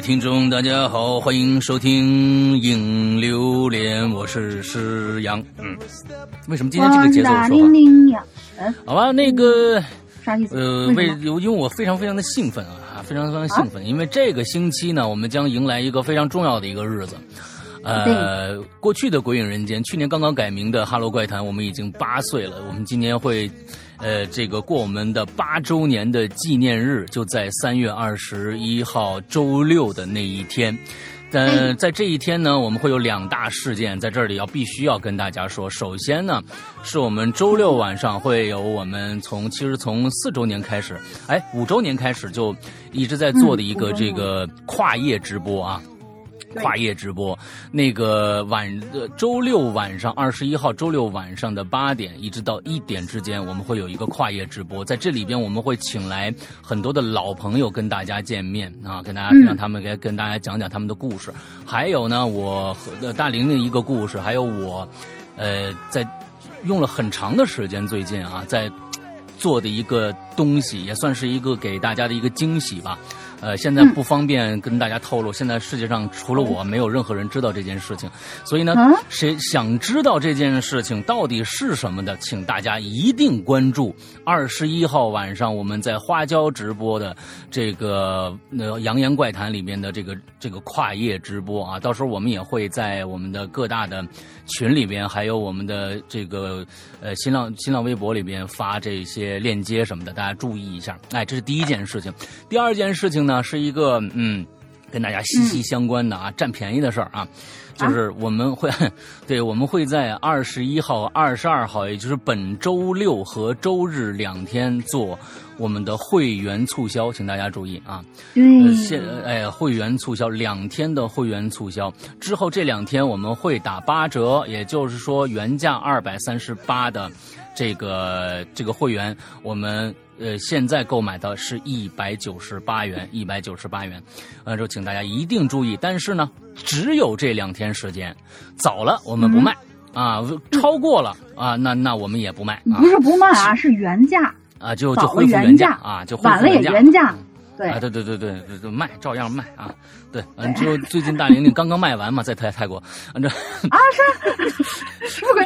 听众，大家好，欢迎收听《影榴莲》，我是施阳。嗯，为什么今天这个节奏说话？好吧，那个啥意思？呃，为因为我非常非常的兴奋啊，非常非常兴奋，因为这个星期呢，我们将迎来一个非常重要的一个日子。呃，过去的《鬼影人间》，去年刚刚改名的《哈喽怪谈》，我们已经八岁了。我们今年会，呃，这个过我们的八周年的纪念日，就在三月二十一号周六的那一天。但在这一天呢，我们会有两大事件在这里要必须要跟大家说。首先呢，是我们周六晚上会有我们从其实从四周年开始，哎，五周年开始就一直在做的一个这个跨夜直播啊。跨夜直播，那个晚呃周六晚上二十一号周六晚上的八点一直到一点之间，我们会有一个跨夜直播，在这里边我们会请来很多的老朋友跟大家见面啊，跟大家让他们给跟大家讲讲他们的故事，还有呢我和大玲玲一个故事，还有我，呃在用了很长的时间最近啊在做的一个东西，也算是一个给大家的一个惊喜吧。呃，现在不方便跟大家透露。现在世界上除了我，没有任何人知道这件事情。所以呢，谁想知道这件事情到底是什么的，请大家一定关注二十一号晚上我们在花椒直播的这个呃《扬言怪谈》里面的这个这个跨夜直播啊。到时候我们也会在我们的各大的群里边，还有我们的这个呃新浪新浪微博里边发这些链接什么的，大家注意一下。哎，这是第一件事情。第二件事情呢？呢，是一个嗯，跟大家息息相关的啊，占便宜的事儿啊，就是我们会，对，我们会在二十一号、二十二号，也就是本周六和周日两天做我们的会员促销，请大家注意啊。嗯，现哎，会员促销两天的会员促销之后，这两天我们会打八折，也就是说原价二百三十八的这个这个会员，我们。呃，现在购买的是一百九十八元，一百九十八元，完了之后，请大家一定注意。但是呢，只有这两天时间，早了我们不卖啊，超过了啊，那那我们也不卖。不是不卖啊，是原价啊，就就恢复原价啊，就晚了也原价。啊，对对对对对，卖照样卖啊，对，完之后最近大玲玲刚刚卖完嘛，在泰泰国，完这啊是，什么鬼？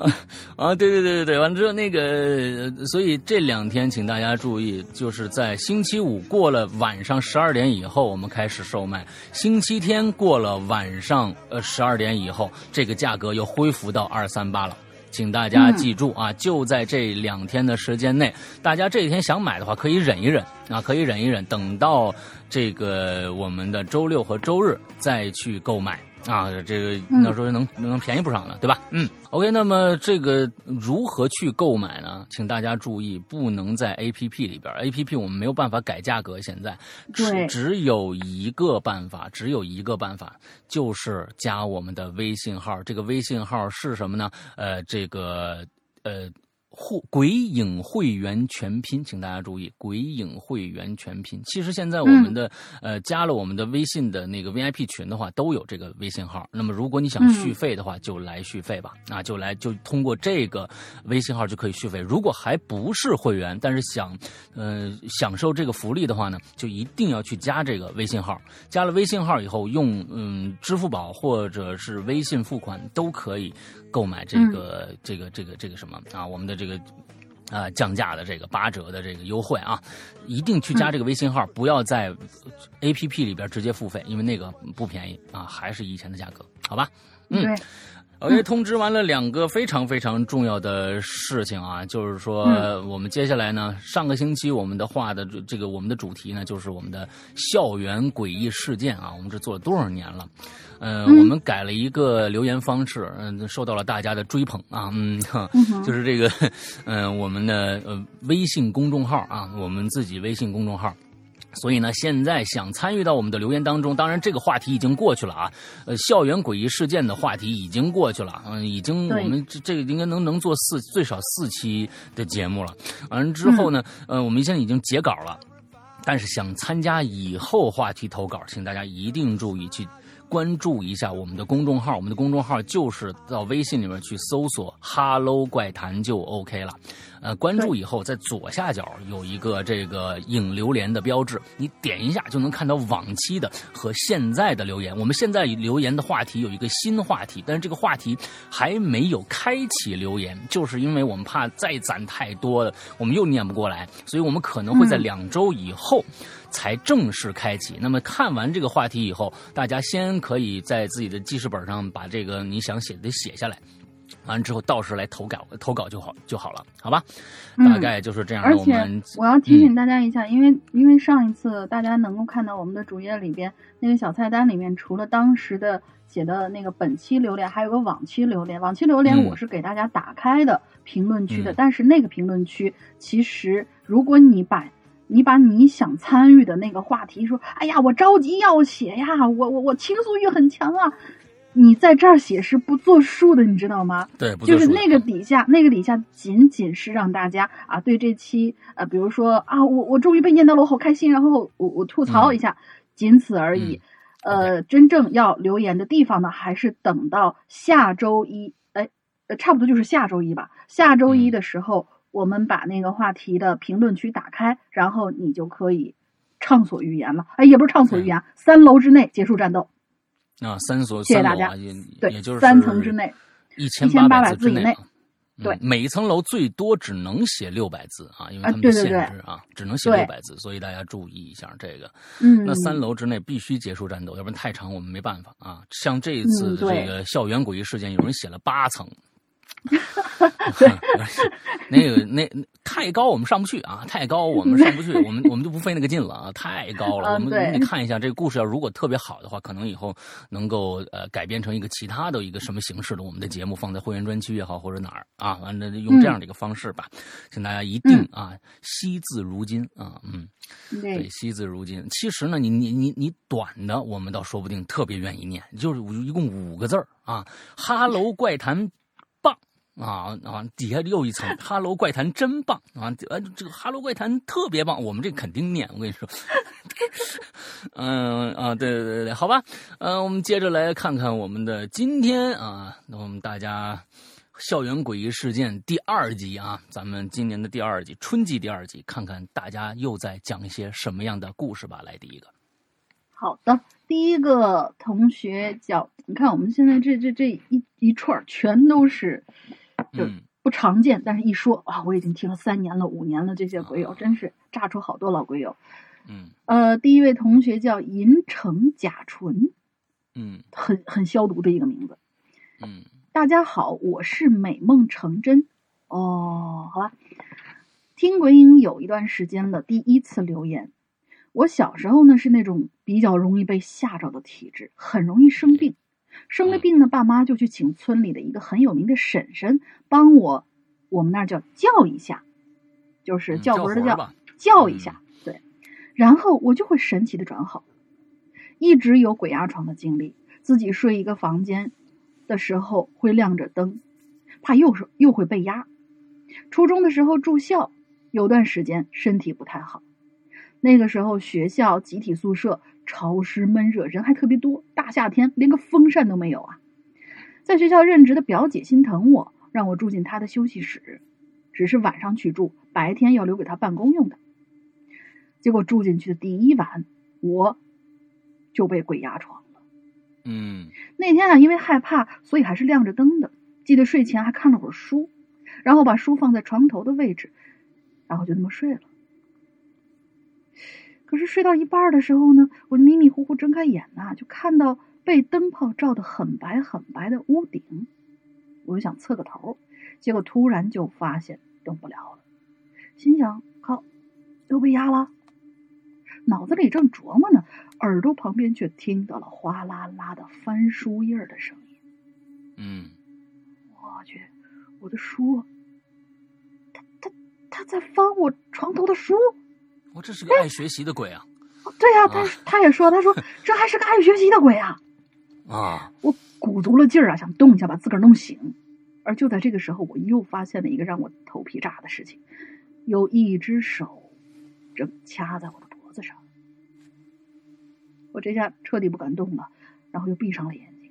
啊啊，对对对对对，完之后那个，所以这两天请大家注意，就是在星期五过了晚上十二点以后，我们开始售卖；星期天过了晚上呃十二点以后，这个价格又恢复到二三八了。请大家记住啊，就在这两天的时间内，大家这一天想买的话，可以忍一忍啊，可以忍一忍，等到这个我们的周六和周日再去购买。啊，这个那时候能能便宜不少呢，对吧？嗯，OK，那么这个如何去购买呢？请大家注意，不能在 APP 里边，APP 我们没有办法改价格，现在只只有一个办法，只有一个办法，就是加我们的微信号。这个微信号是什么呢？呃，这个呃。会鬼影会员全拼，请大家注意，鬼影会员全拼。其实现在我们的呃加了我们的微信的那个 VIP 群的话，都有这个微信号。那么如果你想续费的话，就来续费吧，啊就来就通过这个微信号就可以续费。如果还不是会员，但是想呃享受这个福利的话呢，就一定要去加这个微信号。加了微信号以后，用嗯支付宝或者是微信付款都可以。购买这个这个这个这个什么啊？我们的这个啊降价的这个八折的这个优惠啊，一定去加这个微信号，不要在 A P P 里边直接付费，因为那个不便宜啊，还是以前的价格，好吧？嗯。OK，通知完了两个非常非常重要的事情啊，就是说我们接下来呢，上个星期我们的话的这个我们的主题呢，就是我们的校园诡异事件啊，我们这做了多少年了？嗯，我们改了一个留言方式，嗯，受到了大家的追捧啊，嗯，就是这个，嗯，我们的呃微信公众号啊，我们自己微信公众号。所以呢，现在想参与到我们的留言当中，当然这个话题已经过去了啊。呃，校园诡异事件的话题已经过去了，嗯，已经我们这这个应该能能做四最少四期的节目了。完了之后呢，呃，我们现在已经截稿了，但是想参加以后话题投稿，请大家一定注意去。关注一下我们的公众号，我们的公众号就是到微信里面去搜索 “Hello 怪谈”就 OK 了。呃，关注以后在左下角有一个这个影留言的标志，你点一下就能看到往期的和现在的留言。我们现在留言的话题有一个新话题，但是这个话题还没有开启留言，就是因为我们怕再攒太多的，我们又念不过来，所以我们可能会在两周以后。才正式开启。那么看完这个话题以后，大家先可以在自己的记事本上把这个你想写的写下来，完之后到时来投稿，投稿就好就好了，好吧？大概就是这样。而且我要提醒大家一下，因为因为上一次大家能够看到我们的主页里边那个小菜单里面，除了当时的写的那个本期榴莲，还有个往期榴莲。往期榴莲我是给大家打开的评论区的，但是那个评论区其实如果你把你把你想参与的那个话题说，哎呀，我着急要写呀，我我我倾诉欲很强啊，你在这儿写是不作数的，你知道吗？对，就是那个底下，那个底下仅仅是让大家啊，对这期呃，比如说啊，我我终于被念到了，我好开心，然后我我吐槽一下，仅此而已。呃，真正要留言的地方呢，还是等到下周一，哎，呃，差不多就是下周一吧，下周一的时候。我们把那个话题的评论区打开，然后你就可以畅所欲言了。哎，也不是畅所欲言，三楼之内结束战斗。啊，三所谢谢大家。对，也就是三层之内，一千八百字以内。对，每一层楼最多只能写六百字啊，因为他们的限制啊，只能写六百字，所以大家注意一下这个。嗯，那三楼之内必须结束战斗，要不然太长我们没办法啊。像这一次这个校园诡异事件，有人写了八层。那个那太高，我们上不去啊！太高，我们上不去，我们我们就不费那个劲了啊！太高了，我们得看一下这个故事要如果特别好的话，可能以后能够呃改编成一个其他的一个什么形式的我们的节目，放在会员专区也好或者哪儿啊，完了用这样的一个方式吧，请大家一定啊惜字如金啊，嗯，对，惜字如金。其实呢，你你你你短的，我们倒说不定特别愿意念，就是一共五个字儿啊，哈喽怪谈。啊啊！底下又一层，哈喽怪谈真棒啊！呃，这个哈喽怪谈特别棒，我们这肯定念。我跟你说，嗯啊，对对对对，好吧，嗯，我们接着来看看我们的今天啊，那我们大家校园诡异事件第二集啊，咱们今年的第二集，春季第二集，看看大家又在讲一些什么样的故事吧。来，第一个，好的，第一个同学叫，你看我们现在这这这一一串全都是。就不常见，但是一说啊，我已经听了三年了、五年了，这些鬼友真是炸出好多老鬼友。嗯，呃，第一位同学叫银城甲醇，嗯，很很消毒的一个名字。嗯，大家好，我是美梦成真。哦，好吧，听鬼影有一段时间了，第一次留言。我小时候呢是那种比较容易被吓着的体质，很容易生病。生了病呢，爸妈就去请村里的一个很有名的婶婶帮我，我们那儿叫叫一下，就是叫魂的叫，叫一下，对，然后我就会神奇的转好，一直有鬼压床的经历，自己睡一个房间的时候会亮着灯，怕又是又会被压。初中的时候住校，有段时间身体不太好，那个时候学校集体宿舍。潮湿闷热，人还特别多。大夏天连个风扇都没有啊！在学校任职的表姐心疼我，让我住进她的休息室，只是晚上去住，白天要留给她办公用的。结果住进去的第一晚，我就被鬼压床了。嗯，那天啊，因为害怕，所以还是亮着灯的。记得睡前还看了会儿书，然后把书放在床头的位置，然后就那么睡了。可是睡到一半的时候呢，我就迷迷糊糊睁开眼呐，就看到被灯泡照得很白很白的屋顶，我就想侧个头，结果突然就发现动不了了，心想靠，又被压了。脑子里正琢磨呢，耳朵旁边却听到了哗啦啦的翻书页的声音。嗯，我去，我的书，他他他在翻我床头的书。我这是个爱学习的鬼啊！对呀，他他也说，他说 这还是个爱学习的鬼啊！啊！我鼓足了劲儿啊，想动一下把自个儿弄醒。而就在这个时候，我又发现了一个让我头皮炸的事情：有一只手正掐在我的脖子上。我这下彻底不敢动了，然后又闭上了眼睛，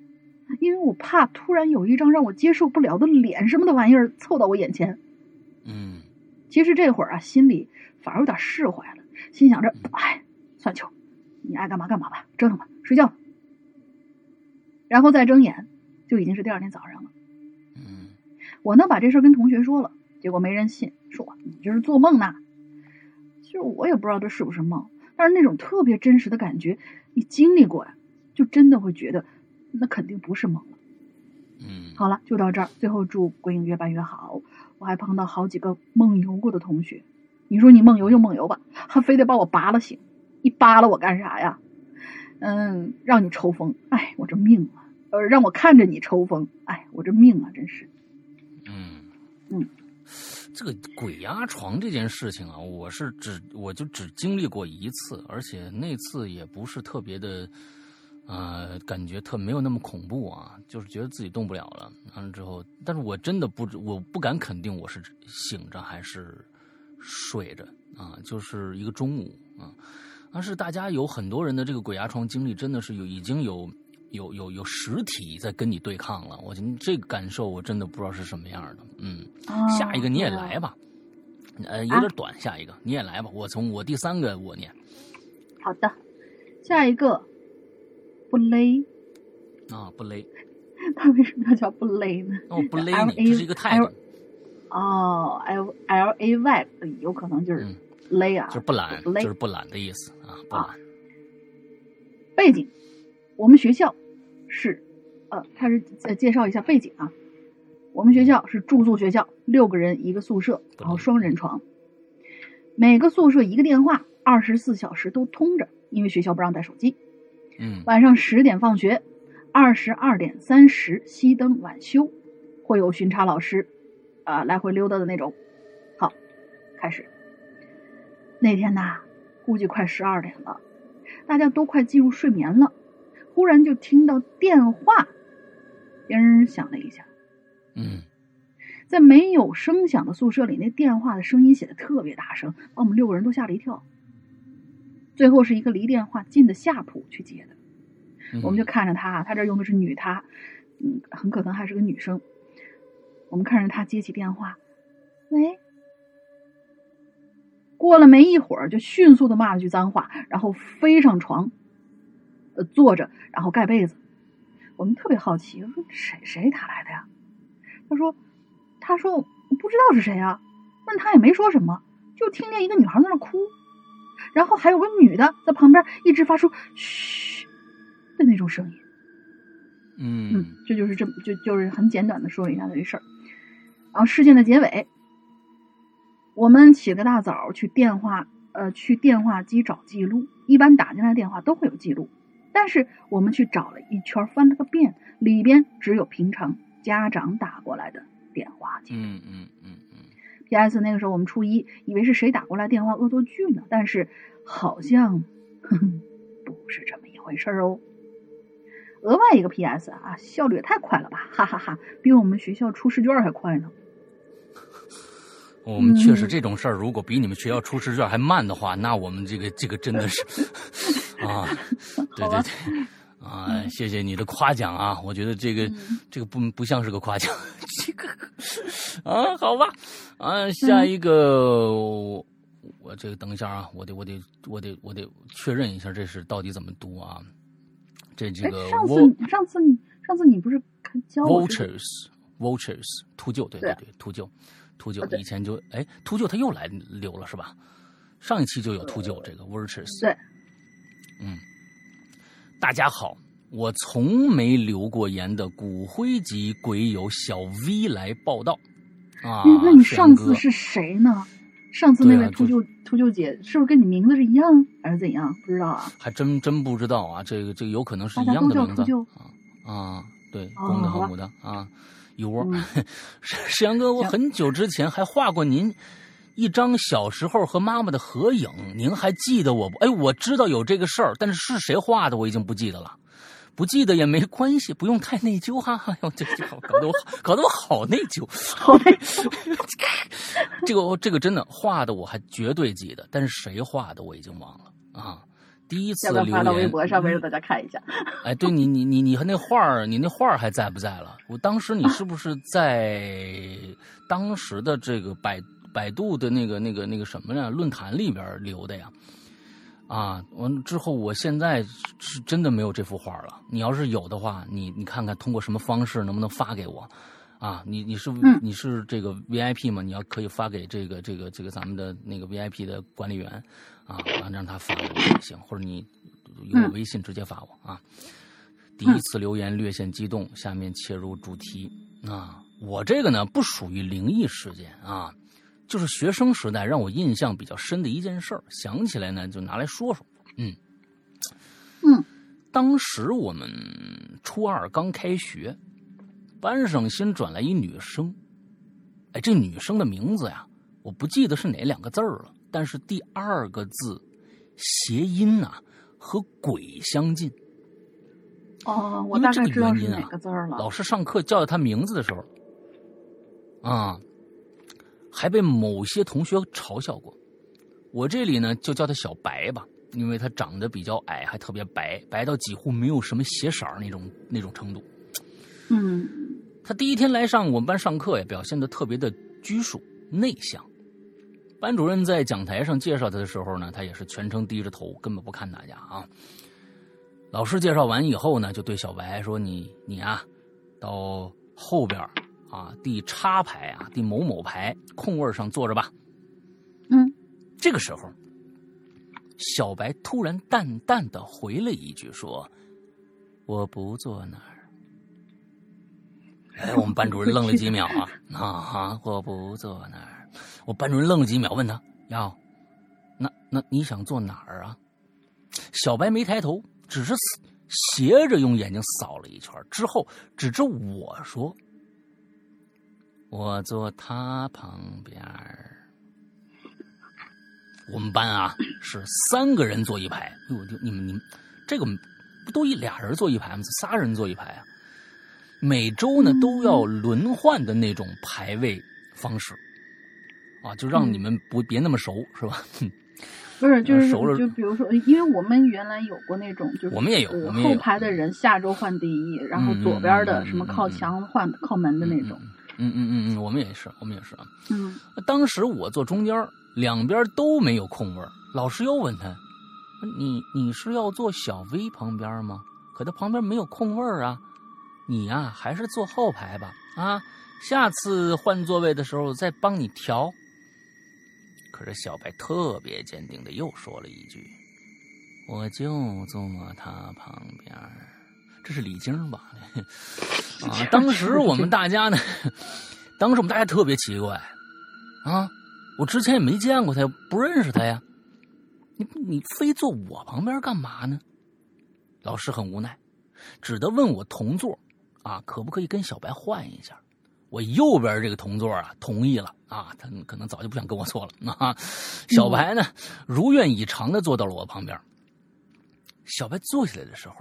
因为我怕突然有一张让我接受不了的脸什么的玩意儿凑到我眼前。嗯。其实这会儿啊，心里反而有点释怀了，心想着，哎，算球，你爱干嘛干嘛吧，折腾吧，睡觉。然后再睁眼，就已经是第二天早上了。嗯，我呢把这事儿跟同学说了，结果没人信，说我你这是做梦呢。其实我也不知道这是不是梦，但是那种特别真实的感觉，你经历过呀，就真的会觉得那肯定不是梦了。嗯，好了，就到这儿。最后祝鬼影越办越好。我还碰到好几个梦游过的同学，你说你梦游就梦游吧，还非得把我扒拉醒，你扒拉我干啥呀？嗯，让你抽风，哎，我这命啊！呃，让我看着你抽风，哎，我这命啊，真是。嗯嗯，这个鬼压床这件事情啊，我是只我就只经历过一次，而且那次也不是特别的，呃，感觉特没有那么恐怖啊，就是觉得自己动不了了。完了之后，但是我真的不我不敢肯定我是醒着还是睡着啊，就是一个中午啊。但是大家有很多人的这个鬼压床经历，真的是有已经有有有有实体在跟你对抗了。我觉得这个感受我真的不知道是什么样的。嗯，下一个你也来吧，呃，有点短，下一个你也来吧。我从我第三个我念。好的，下一个不勒啊，不勒。他为什么要叫不勒呢？哦，不勒你，这是一个态度。哦，L L A Y，有可能就是。勒啊，就是不懒，就是不懒的意思啊，不懒。背景，我们学校是，呃，他是呃介绍一下背景啊。我们学校是住宿学校，六个人一个宿舍，然后双人床，每个宿舍一个电话，二十四小时都通着，因为学校不让带手机。嗯。晚上十点放学，二十二点三十熄灯晚休，会有巡查老师，啊，来回溜达的那种。好，开始。那天呐，估计快十二点了，大家都快进入睡眠了，忽然就听到电话铃响了一下。嗯，在没有声响的宿舍里，那电话的声音显得特别大声，把我们六个人都吓了一跳。最后是一个离电话近的下铺去接的，我们就看着他，他这用的是女他，嗯，很可能还是个女生。我们看着他接起电话，喂。过了没一会儿，就迅速的骂了句脏话，然后飞上床，呃，坐着，然后盖被子。我们特别好奇，说谁谁打来的呀？他说，他说不知道是谁啊。问他也没说什么，就听见一个女孩在那哭，然后还有个女的在旁边一直发出嘘的那种声音。嗯嗯，这就是这就就是很简短的说了一下这事儿。然后事件的结尾。我们起个大早去电话，呃，去电话机找记录。一般打进来电话都会有记录，但是我们去找了一圈，翻了个遍，里边只有平常家长打过来的电话记录。嗯嗯嗯嗯。P.S. 那个时候我们初一，以为是谁打过来电话恶作剧呢，但是好像不是这么一回事哦。额外一个 P.S. 啊，效率也太快了吧，哈哈哈，比我们学校出试卷还快呢。我们确实这种事儿，如果比你们学校出试卷还慢的话，那我们这个这个真的是 啊，对对对，啊，谢谢你的夸奖啊，我觉得这个这个不不像是个夸奖，这个啊，好吧，啊，下一个我这个等一下啊，我得我得我得我得确认一下这是到底怎么读啊，这这个上次上次上次你不是教 vultures vultures 秃鹫对对对。秃鹫。秃鹫以前就哎，秃鹫它又来留了是吧？上一期就有秃鹫这个 vultures。对，嗯，大家好，我从没留过言的骨灰级鬼友小 V 来报道啊。那你上次是谁呢？上次那位秃鹫秃鹫姐是不是跟你名字是一样，还是怎样？不知道啊。还真真不知道啊，这个这个有可能是一样的名字啊啊，对，公的和母的啊。一窝，石阳哥，我很久之前还画过您一张小时候和妈妈的合影，您还记得我不？哎，我知道有这个事儿，但是是谁画的我已经不记得了，不记得也没关系，不用太内疚哈。哎呦，这这搞得我搞得我好内疚，好内疚。这个这个真的画的我还绝对记得，但是谁画的我已经忘了啊。第一次留言，发到微博上面让大家看一下。哎，对你，你，你，你和那画儿，你那画儿还在不在了？我当时你是不是在当时的这个百百度的那个那个那个什么呀，论坛里边留的呀。啊，完之后，我现在是真的没有这幅画了。你要是有的话，你你看看通过什么方式能不能发给我？啊，你你是你是这个 VIP 吗？你要可以发给这个这个这个咱们的那个 VIP 的管理员，啊，完让他发给我也行，或者你用我微信直接发我啊。第一次留言略显激动，下面切入主题啊，我这个呢不属于灵异事件啊。就是学生时代让我印象比较深的一件事儿，想起来呢就拿来说说。嗯嗯，当时我们初二刚开学，班上新转来一女生。哎，这女生的名字呀，我不记得是哪两个字儿了，但是第二个字谐音呐和“鬼”相近。哦，我大概知道是哪个字儿了。老师上课叫她名字的时候，啊。还被某些同学嘲笑过，我这里呢就叫他小白吧，因为他长得比较矮，还特别白，白到几乎没有什么血色那种那种程度。嗯，他第一天来上我们班上课呀，表现的特别的拘束内向。班主任在讲台上介绍他的时候呢，他也是全程低着头，根本不看大家啊。老师介绍完以后呢，就对小白说：“你你啊，到后边。”啊，第叉排啊，第某某排空位上坐着吧。嗯，这个时候，小白突然淡淡的回了一句说：“我不坐那儿。”哎，我们班主任愣了几秒啊，啊哈，我不坐那儿。我班主任愣了几秒，问他：“要，那那你想坐哪儿啊？”小白没抬头，只是斜着用眼睛扫了一圈，之后指着我说。我坐他旁边我们班啊是三个人坐一排。哟，你们你们这个不都一俩人坐一排吗？仨人坐一排啊？每周呢都要轮换的那种排位方式啊，就让你们不别那么熟，是吧？不是，就是 就比如说，因为我们原来有过那种，就是我们也有后排的人下周换第一，然后左边的什么靠墙换靠门的那种。嗯嗯嗯嗯嗯嗯，我们也是，我们也是啊。嗯，当时我坐中间，两边都没有空位。老师又问他：“你你是要坐小 V 旁边吗？可他旁边没有空位啊。你呀，还是坐后排吧。啊，下次换座位的时候再帮你调。”可是小白特别坚定的又说了一句：“我就坐他旁边。”这是李菁吧？啊！当时我们大家呢，当时我们大家特别奇怪，啊！我之前也没见过他，不认识他呀。你你非坐我旁边干嘛呢？老师很无奈，只得问我同座，啊，可不可以跟小白换一下？我右边这个同座啊，同意了啊，他可能早就不想跟我坐了啊。小白呢，如愿以偿的坐到了我旁边。小白坐下来的时候。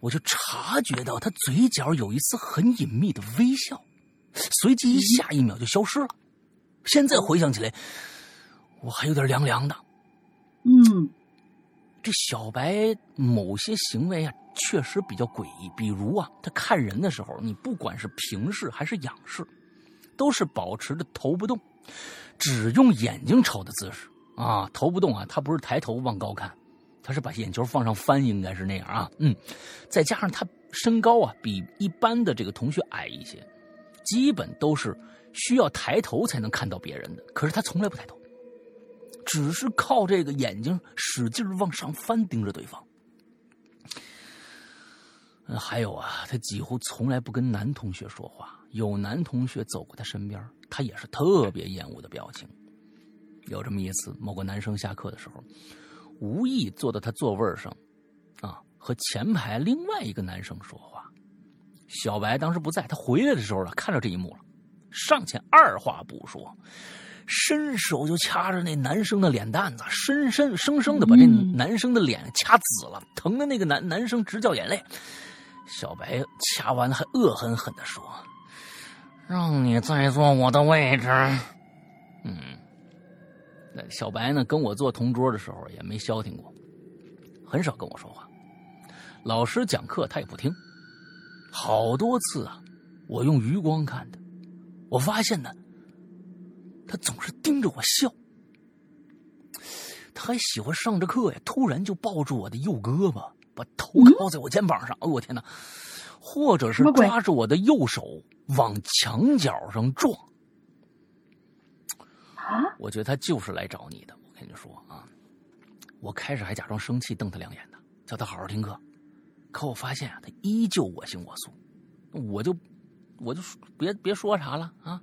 我就察觉到他嘴角有一丝很隐秘的微笑，随即一下一秒就消失了。现在回想起来，我还有点凉凉的。嗯，这小白某些行为啊，确实比较诡异。比如啊，他看人的时候，你不管是平视还是仰视，都是保持着头不动，只用眼睛瞅的姿势啊，头不动啊，他不是抬头往高看。他是把眼球放上翻，应该是那样啊，嗯，再加上他身高啊比一般的这个同学矮一些，基本都是需要抬头才能看到别人的。可是他从来不抬头，只是靠这个眼睛使劲往上翻，盯着对方。还有啊，他几乎从来不跟男同学说话，有男同学走过他身边，他也是特别厌恶的表情。有这么一次，某个男生下课的时候。无意坐到他座位上，啊，和前排另外一个男生说话。小白当时不在，他回来的时候呢，看到这一幕了，上前二话不说，伸手就掐着那男生的脸蛋子，深深生生的把这男生的脸掐紫了，疼的那个男男生直掉眼泪。小白掐完还恶狠狠的说：“让你再坐我的位置。”嗯。小白呢，跟我坐同桌的时候也没消停过，很少跟我说话。老师讲课他也不听，好多次啊，我用余光看他，我发现呢，他总是盯着我笑。他还喜欢上着课呀，突然就抱住我的右胳膊，把头靠在我肩膀上。哦，我天哪！或者是抓着我的右手往墙角上撞。我觉得他就是来找你的。我跟你说啊，我开始还假装生气，瞪他两眼呢，叫他好好听课。可我发现啊，他依旧我行我素。我就我就别别说啥了啊。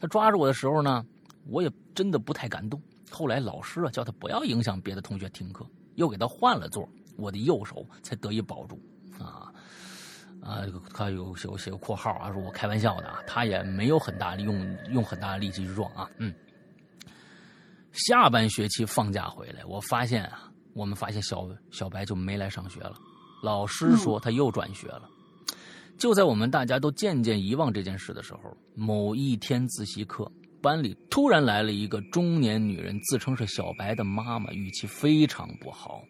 他抓着我的时候呢，我也真的不太敢动。后来老师啊叫他不要影响别的同学听课，又给他换了座，我的右手才得以保住。啊啊，他有写写个括号啊，说我开玩笑的啊，他也没有很大力用用很大的力气去撞啊。嗯，下半学期放假回来，我发现啊，我们发现小小白就没来上学了，老师说他又转学了。就在我们大家都渐渐遗忘这件事的时候，某一天自习课。班里突然来了一个中年女人，自称是小白的妈妈，语气非常不好。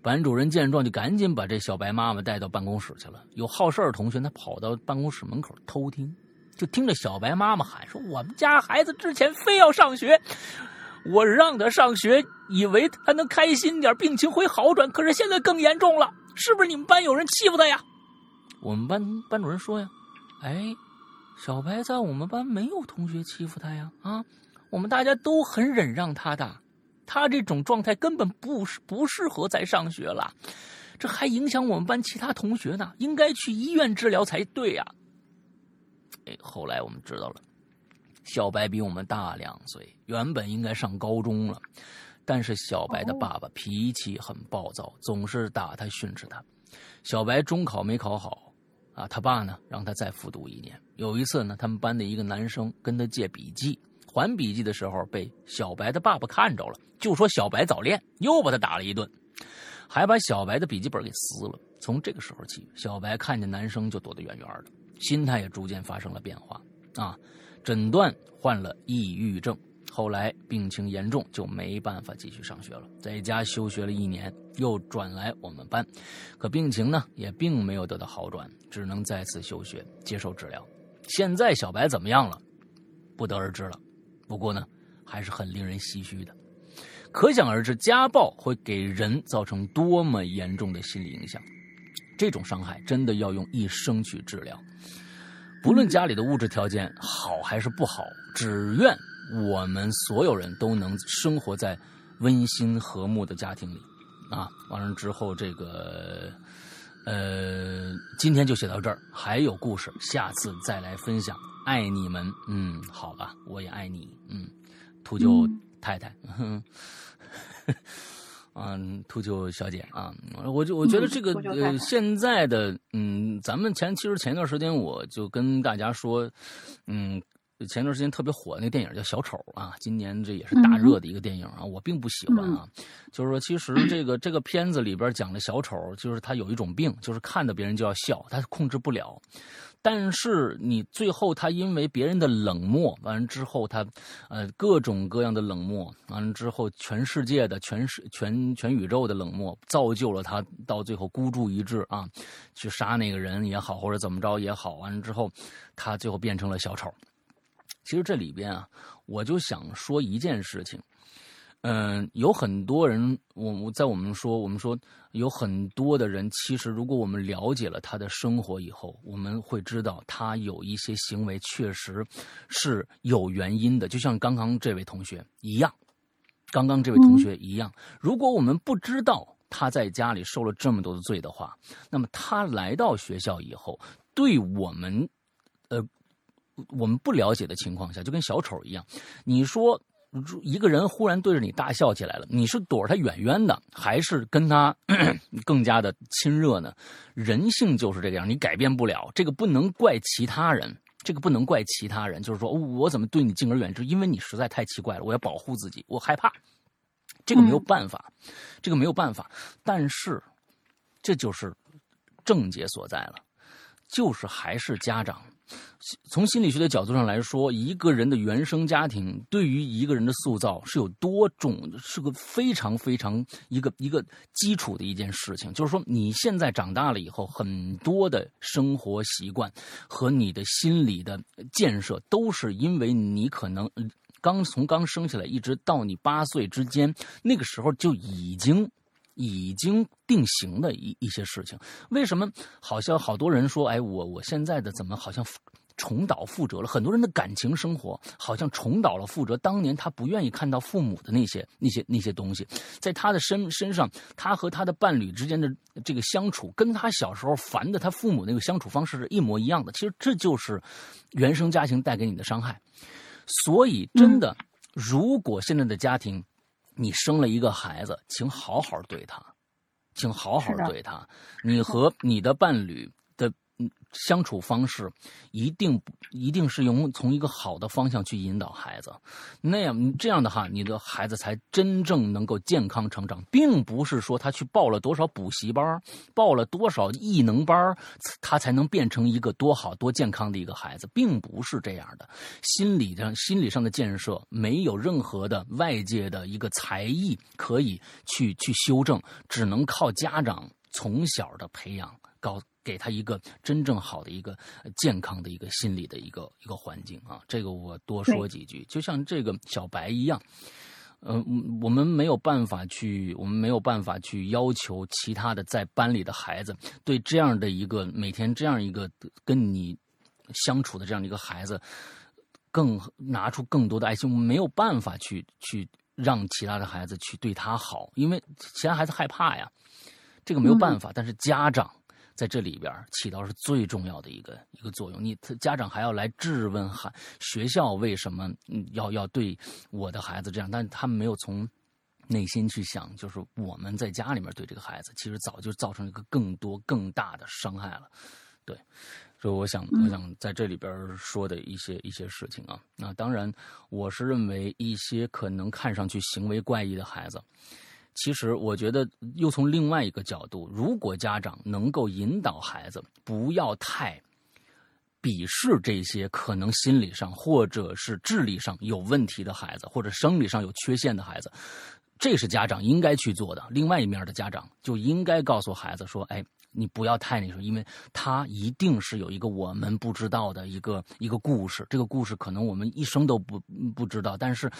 班主任见状，就赶紧把这小白妈妈带到办公室去了。有好事的同学，他跑到办公室门口偷听，就听着小白妈妈喊说：“我们家孩子之前非要上学，我让他上学，以为他能开心点，病情会好转。可是现在更严重了，是不是你们班有人欺负他呀？”我们班班主任说：“呀，哎。”小白在我们班没有同学欺负他呀，啊，我们大家都很忍让他的，他这种状态根本不是不适合再上学了，这还影响我们班其他同学呢，应该去医院治疗才对呀。哎，后来我们知道了，小白比我们大两岁，原本应该上高中了，但是小白的爸爸脾气很暴躁，总是打他训斥他，小白中考没考好。啊，他爸呢让他再复读一年。有一次呢，他们班的一个男生跟他借笔记，还笔记的时候被小白的爸爸看着了，就说小白早恋，又把他打了一顿，还把小白的笔记本给撕了。从这个时候起，小白看见男生就躲得远远的，心态也逐渐发生了变化。啊，诊断患了抑郁症。后来病情严重，就没办法继续上学了，在家休学了一年，又转来我们班，可病情呢也并没有得到好转，只能再次休学接受治疗。现在小白怎么样了？不得而知了。不过呢，还是很令人唏嘘的。可想而知，家暴会给人造成多么严重的心理影响。这种伤害真的要用一生去治疗。不论家里的物质条件好还是不好，只愿。我们所有人都能生活在温馨和睦的家庭里，啊，完了之后，这个，呃，今天就写到这儿，还有故事，下次再来分享。爱你们，嗯，好吧，我也爱你，嗯，秃鹫太太，嗯，秃鹫小姐啊，我就我觉得这个呃，现在的，嗯，咱们前其实前段时间我就跟大家说，嗯。前段时间特别火那个电影叫《小丑》啊，今年这也是大热的一个电影啊，我并不喜欢啊。就是说，其实这个这个片子里边讲的小丑，就是他有一种病，就是看到别人就要笑，他控制不了。但是你最后他因为别人的冷漠，完了之后他，呃，各种各样的冷漠，完了之后全世界的全世全全宇宙的冷漠，造就了他到最后孤注一掷啊，去杀那个人也好，或者怎么着也好，完了之后他最后变成了小丑。其实这里边啊，我就想说一件事情，嗯，有很多人，我我在我们说，我们说有很多的人，其实如果我们了解了他的生活以后，我们会知道他有一些行为确实是有原因的，就像刚刚这位同学一样，刚刚这位同学一样，如果我们不知道他在家里受了这么多的罪的话，那么他来到学校以后，对我们，呃。我们不了解的情况下，就跟小丑一样。你说一个人忽然对着你大笑起来了，你是躲着他远远的，还是跟他 更加的亲热呢？人性就是这个样，你改变不了。这个不能怪其他人，这个不能怪其他人。就是说我怎么对你敬而远之？因为你实在太奇怪了，我要保护自己，我害怕。这个没有办法，这个没有办法。但是这就是症结所在了，就是还是家长。从心理学的角度上来说，一个人的原生家庭对于一个人的塑造是有多种，是个非常非常一个一个基础的一件事情。就是说，你现在长大了以后，很多的生活习惯和你的心理的建设，都是因为你可能刚从刚生下来一直到你八岁之间，那个时候就已经已经定型的一一些事情。为什么好像好多人说，哎，我我现在的怎么好像？重蹈覆辙了，很多人的感情生活好像重蹈了覆辙。当年他不愿意看到父母的那些、那些、那些东西，在他的身身上，他和他的伴侣之间的这个相处，跟他小时候烦的他父母那个相处方式是一模一样的。其实这就是原生家庭带给你的伤害。所以，真的，如果现在的家庭你生了一个孩子，请好好对他，请好好对他。你和你的伴侣。相处方式一定一定是用从一个好的方向去引导孩子，那样这样的话，你的孩子才真正能够健康成长，并不是说他去报了多少补习班，报了多少艺能班，他才能变成一个多好多健康的一个孩子，并不是这样的。心理上心理上的建设，没有任何的外界的一个才艺可以去去修正，只能靠家长从小的培养。搞给他一个真正好的一个健康的一个心理的一个一个环境啊，这个我多说几句，就像这个小白一样，嗯，我们没有办法去，我们没有办法去要求其他的在班里的孩子对这样的一个每天这样一个跟你相处的这样的一个孩子，更拿出更多的爱心，我们没有办法去去让其他的孩子去对他好，因为其他孩子害怕呀，这个没有办法，但是家长。在这里边起到是最重要的一个一个作用。你家长还要来质问孩学校为什么要要对我的孩子这样，但他们没有从内心去想，就是我们在家里面对这个孩子，其实早就造成一个更多更大的伤害了。对，所以我想我想在这里边说的一些一些事情啊。那当然，我是认为一些可能看上去行为怪异的孩子。其实，我觉得又从另外一个角度，如果家长能够引导孩子不要太鄙视这些可能心理上或者是智力上有问题的孩子，或者生理上有缺陷的孩子，这是家长应该去做的。另外一面的家长就应该告诉孩子说：“哎。”你不要太那什么，因为他一定是有一个我们不知道的一个一个故事。这个故事可能我们一生都不不知道，但是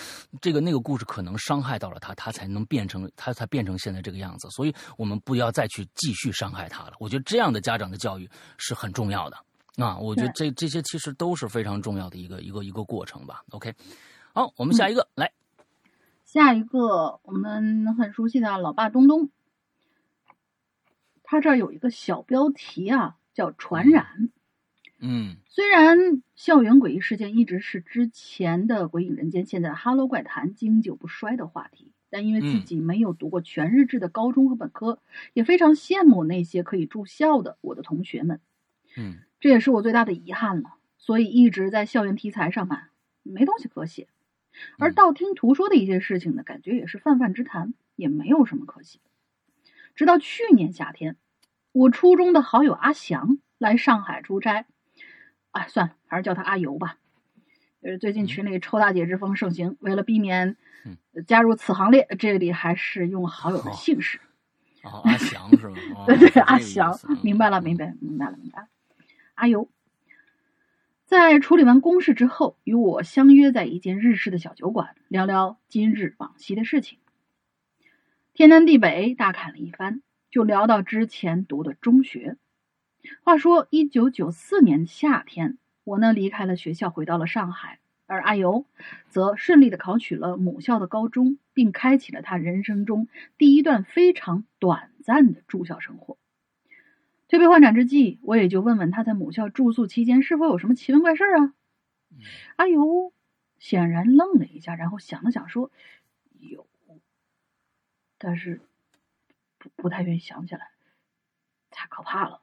这个那个故事可能伤害到了他，他才能变成他才变成现在这个样子。所以我们不要再去继续伤害他了。我觉得这样的家长的教育是很重要的啊。我觉得这这些其实都是非常重要的一个一个一个过程吧。OK，好，我们下一个来，下一个我们很熟悉的老爸东东。他这儿有一个小标题啊，叫“传染”。嗯，虽然校园诡异事件一直是之前的《鬼影人间》、现在《哈喽怪谈》经久不衰的话题，但因为自己没有读过全日制的高中和本科，也非常羡慕那些可以住校的我的同学们。嗯，这也是我最大的遗憾了，所以一直在校园题材上嘛，没东西可写。而道听途说的一些事情呢，感觉也是泛泛之谈，也没有什么可写。直到去年夏天，我初中的好友阿翔来上海出差，哎，算了，还是叫他阿尤吧。呃，最近群里抽大姐之风盛行，为了避免加入此行列，这里还是用好友的姓氏。哦，阿翔是吗？对 对，阿翔，明白了，明白，明白了，明白了。阿尤在处理完公事之后，与我相约在一间日式的小酒馆，聊聊今日往昔的事情。天南地北大侃了一番，就聊到之前读的中学。话说，一九九四年夏天，我呢离开了学校，回到了上海，而阿尤则顺利的考取了母校的高中，并开启了他人生中第一段非常短暂的住校生活。推杯换盏之际，我也就问问他在母校住宿期间是否有什么奇闻怪事啊？阿尤显然愣了一下，然后想了想说：“有。”但是不不太愿意想起来，太可怕了。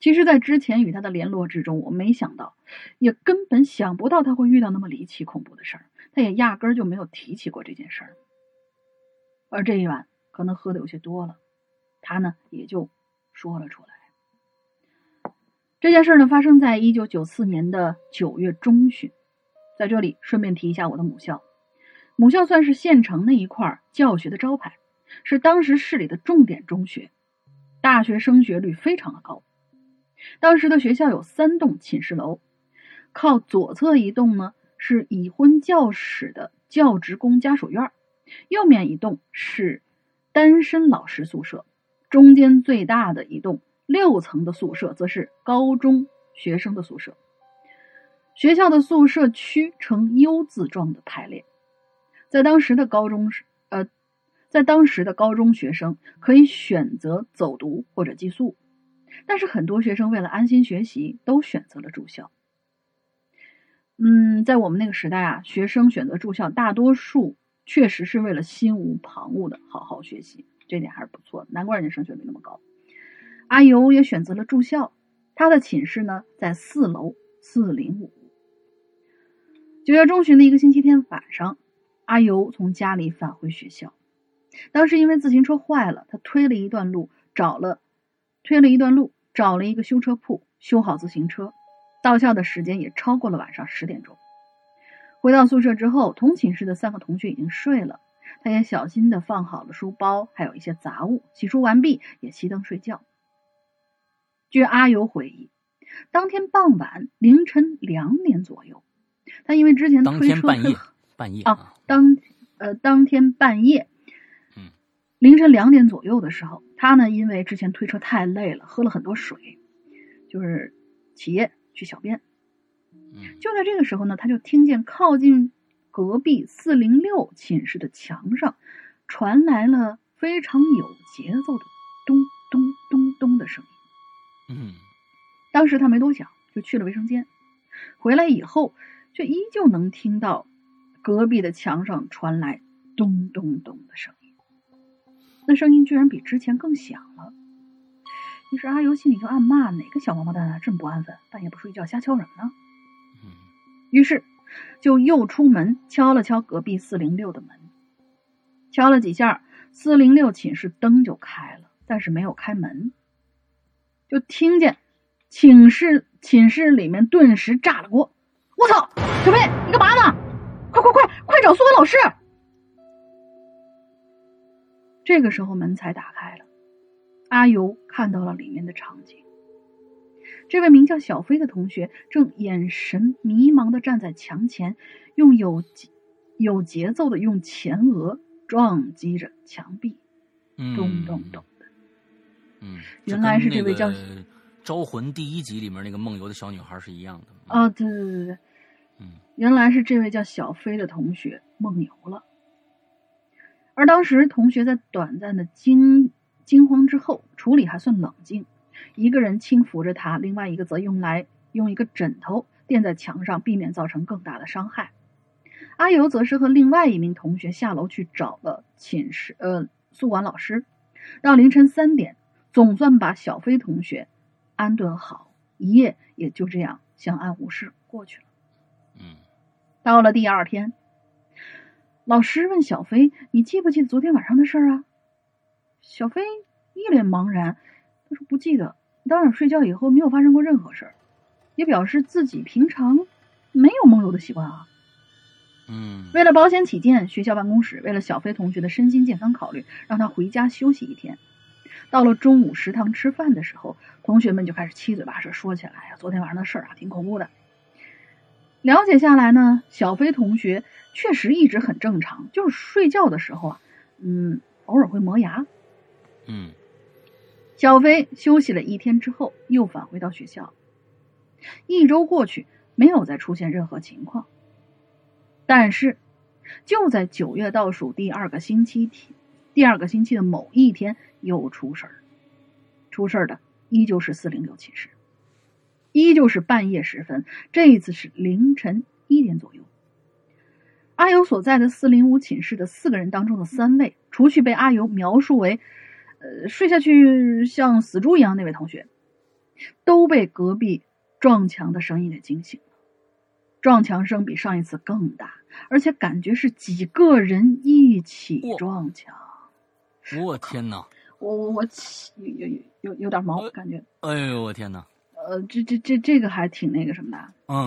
其实，在之前与他的联络之中，我没想到，也根本想不到他会遇到那么离奇恐怖的事儿。他也压根儿就没有提起过这件事儿。而这一晚，可能喝的有些多了，他呢也就说了出来。这件事呢，发生在一九九四年的九月中旬。在这里，顺便提一下我的母校。母校算是县城那一块教学的招牌，是当时市里的重点中学，大学升学率非常的高。当时的学校有三栋寝室楼，靠左侧一栋呢是已婚教室的教职工家属院，右面一栋是单身老师宿舍，中间最大的一栋六层的宿舍则是高中学生的宿舍。学校的宿舍区呈 U 字状的排列，在当时的高中呃，在当时的高中学生可以选择走读或者寄宿，但是很多学生为了安心学习，都选择了住校。嗯，在我们那个时代啊，学生选择住校，大多数确实是为了心无旁骛的好好学习，这点还是不错的，难怪人家升学率那么高。阿尤也选择了住校，他的寝室呢在四楼四零五。九月中旬的一个星期天晚上，阿尤从家里返回学校。当时因为自行车坏了，他推了一段路，找了推了一段路，找了一个修车铺修好自行车。到校的时间也超过了晚上十点钟。回到宿舍之后，同寝室的三个同学已经睡了，他也小心的放好了书包，还有一些杂物。洗漱完毕，也熄灯睡觉。据阿尤回忆，当天傍晚凌晨两点左右。他因为之前推车半夜半夜啊，当呃当天半夜，嗯，凌晨两点左右的时候，他呢因为之前推车太累了，喝了很多水，就是起夜去小便。嗯，就在这个时候呢，他就听见靠近隔壁四零六寝室的墙上传来了非常有节奏的咚咚咚咚的声音。嗯，当时他没多想，就去了卫生间，回来以后。却依旧能听到隔壁的墙上传来咚咚咚的声音，那声音居然比之前更响了。于是阿尤心里就暗骂：哪个小王八蛋啊，这么不安分，半夜不睡觉瞎敲什么呢？于是就又出门敲了敲隔壁四零六的门，敲了几下，四零六寝室灯就开了，但是没有开门，就听见寝室寝室里面顿时炸了锅。我操，小飞，你干嘛呢？快快快快找苏文老师！这个时候门才打开了，阿尤看到了里面的场景。这位名叫小飞的同学正眼神迷茫的站在墙前，用有有节奏的用前额撞击着墙壁，咚咚咚的。嗯，原来是这位叫。《招魂》第一集里面那个梦游的小女孩是一样的啊！对对对对，原来是这位叫小飞的同学梦游了。而当时同学在短暂的惊惊慌之后，处理还算冷静，一个人轻扶着他，另外一个则用来用一个枕头垫在墙上，避免造成更大的伤害。阿尤则是和另外一名同学下楼去找了寝室呃宿管老师，到凌晨三点，总算把小飞同学。安顿好，一夜也就这样相安无事过去了。嗯，到了第二天，老师问小飞：“你记不记得昨天晚上的事儿啊？”小飞一脸茫然，他说：“不记得。当晚睡觉以后没有发生过任何事儿，也表示自己平常没有梦游的习惯啊。”嗯，为了保险起见，学校办公室为了小飞同学的身心健康考虑，让他回家休息一天。到了中午食堂吃饭的时候。同学们就开始七嘴八舌说起来呀，昨天晚上的事儿啊，挺恐怖的。了解下来呢，小飞同学确实一直很正常，就是睡觉的时候啊，嗯，偶尔会磨牙。嗯，小飞休息了一天之后，又返回到学校。一周过去，没有再出现任何情况。但是，就在九月倒数第二个星期天，第二个星期的某一天，又出事儿。出事儿的。依旧是四零六寝室，依旧是半夜时分，这一次是凌晨一点左右。阿尤所在的四零五寝室的四个人当中的三位，除去被阿尤描述为“呃睡下去像死猪一样”那位同学，都被隔壁撞墙的声音给惊醒了。撞墙声比上一次更大，而且感觉是几个人一起撞墙。我天哪！我我我起有有有有点毛感觉，哎呦我天哪！呃，这这这这个还挺那个什么的。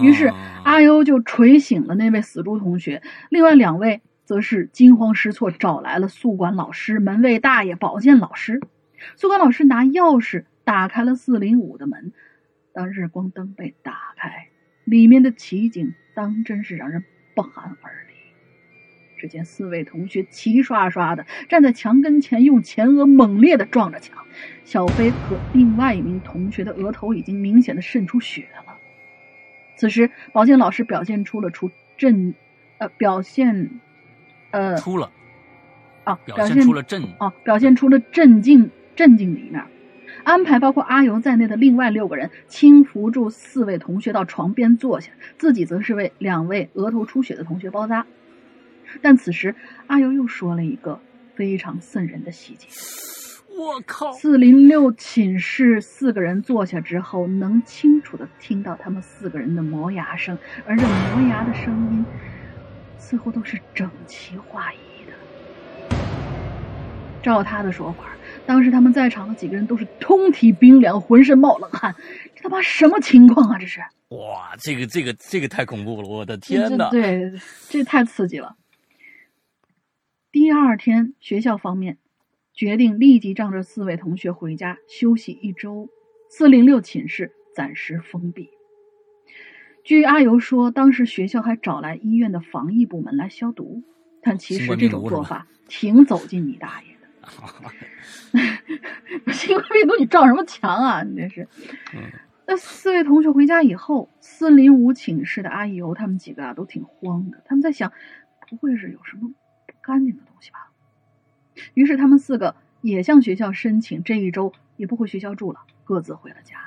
于是阿优就锤醒了那位死猪同学，另外两位则是惊慌失措，找来了宿管老师、门卫大爷、保健老师。宿管老师拿钥匙打开了四零五的门，当日光灯被打开，里面的奇景当真是让人不寒而栗。只见四位同学齐刷刷的站在墙跟前，用前额猛烈的撞着墙。小飞和另外一名同学的额头已经明显的渗出血了。此时，保健老师表现出了出震，呃，表现，呃，出了，啊，表现出了震，啊，表现出了镇静镇静的一面。安排包括阿尤在内的另外六个人轻扶住四位同学到床边坐下，自己则是为两位额头出血的同学包扎。但此时，阿尤又说了一个非常瘆人的细节。我靠！四零六寝室四个人坐下之后，能清楚的听到他们四个人的磨牙声，而这磨牙的声音似乎都是整齐划一的。照他的说法，当时他们在场的几个人都是通体冰凉，浑身冒冷汗。这他妈什么情况啊？这是！哇，这个这个这个太恐怖了！我的天哪！对，这太刺激了。第二天，学校方面。决定立即让这四位同学回家休息一周，四零六寝室暂时封闭。据阿尤说，当时学校还找来医院的防疫部门来消毒，但其实这种做法挺走进你大爷的。新冠病毒，你撞什么墙啊？你这是。那四位同学回家以后，四零五寝室的阿尤他们几个啊都挺慌的，他们在想，不会是有什么不干净的东西吧？于是他们四个也向学校申请，这一周也不回学校住了，各自回了家。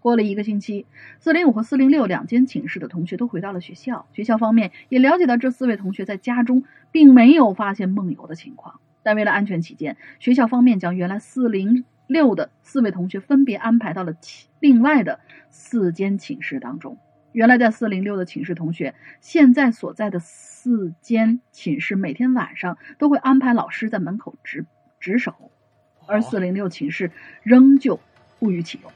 过了一个星期，四零五和四零六两间寝室的同学都回到了学校。学校方面也了解到这四位同学在家中并没有发现梦游的情况，但为了安全起见，学校方面将原来四零六的四位同学分别安排到了另外的四间寝室当中。原来在四零六的寝室同学，现在所在的四间寝室每天晚上都会安排老师在门口值值守，而四零六寝室仍旧不予启用。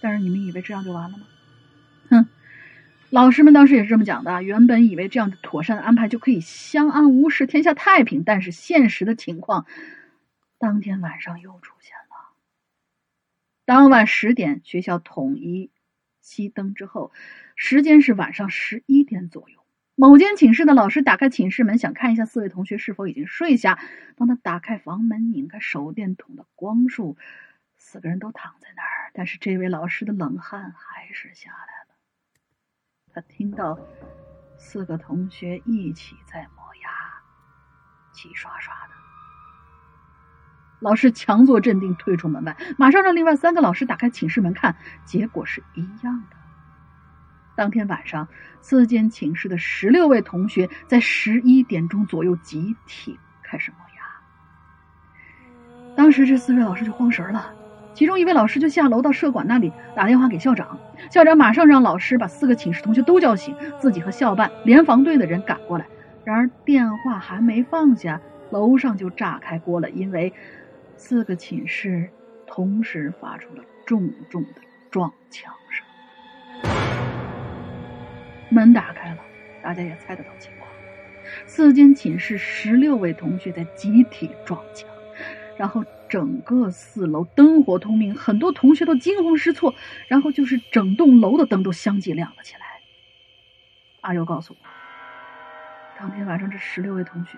但是你们以为这样就完了吗？哼，老师们当时也是这么讲的。原本以为这样的妥善的安排就可以相安无事、天下太平，但是现实的情况，当天晚上又出现了。当晚十点，学校统一。熄灯之后，时间是晚上十一点左右。某间寝室的老师打开寝室门，想看一下四位同学是否已经睡下。当他打开房门，拧开手电筒的光束，四个人都躺在那儿。但是这位老师的冷汗还是下来了。他听到四个同学一起在磨牙，齐刷刷的。老师强作镇定，退出门外，马上让另外三个老师打开寝室门看，结果是一样的。当天晚上，四间寝室的十六位同学在十一点钟左右集体开始磨牙。当时这四位老师就慌神了，其中一位老师就下楼到舍管那里打电话给校长，校长马上让老师把四个寝室同学都叫醒，自己和校办、联防队的人赶过来。然而电话还没放下，楼上就炸开锅了，因为。四个寝室同时发出了重重的撞墙声，门打开了，大家也猜得到情况。四间寝室十六位同学在集体撞墙，然后整个四楼灯火通明，很多同学都惊慌失措，然后就是整栋楼的灯都相继亮了起来。阿尤告诉我，当天晚上这十六位同学。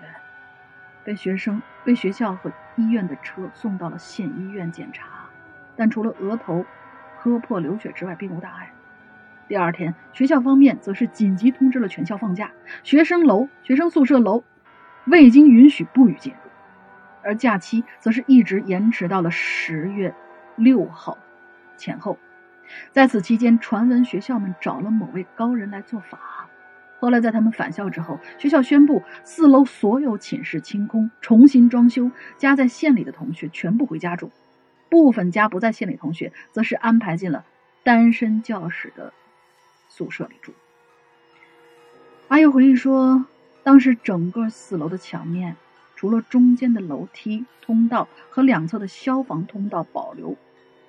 被学生、被学校和医院的车送到了县医院检查，但除了额头磕破流血之外，并无大碍。第二天，学校方面则是紧急通知了全校放假，学生楼、学生宿舍楼未经允许不予进入，而假期则是一直延迟到了十月六号前后。在此期间，传闻学校们找了某位高人来做法。后来，在他们返校之后，学校宣布四楼所有寝室清空，重新装修。家在县里的同学全部回家住，部分家不在县里同学，则是安排进了单身教室的宿舍里住。阿尤回忆说，当时整个四楼的墙面，除了中间的楼梯通道和两侧的消防通道保留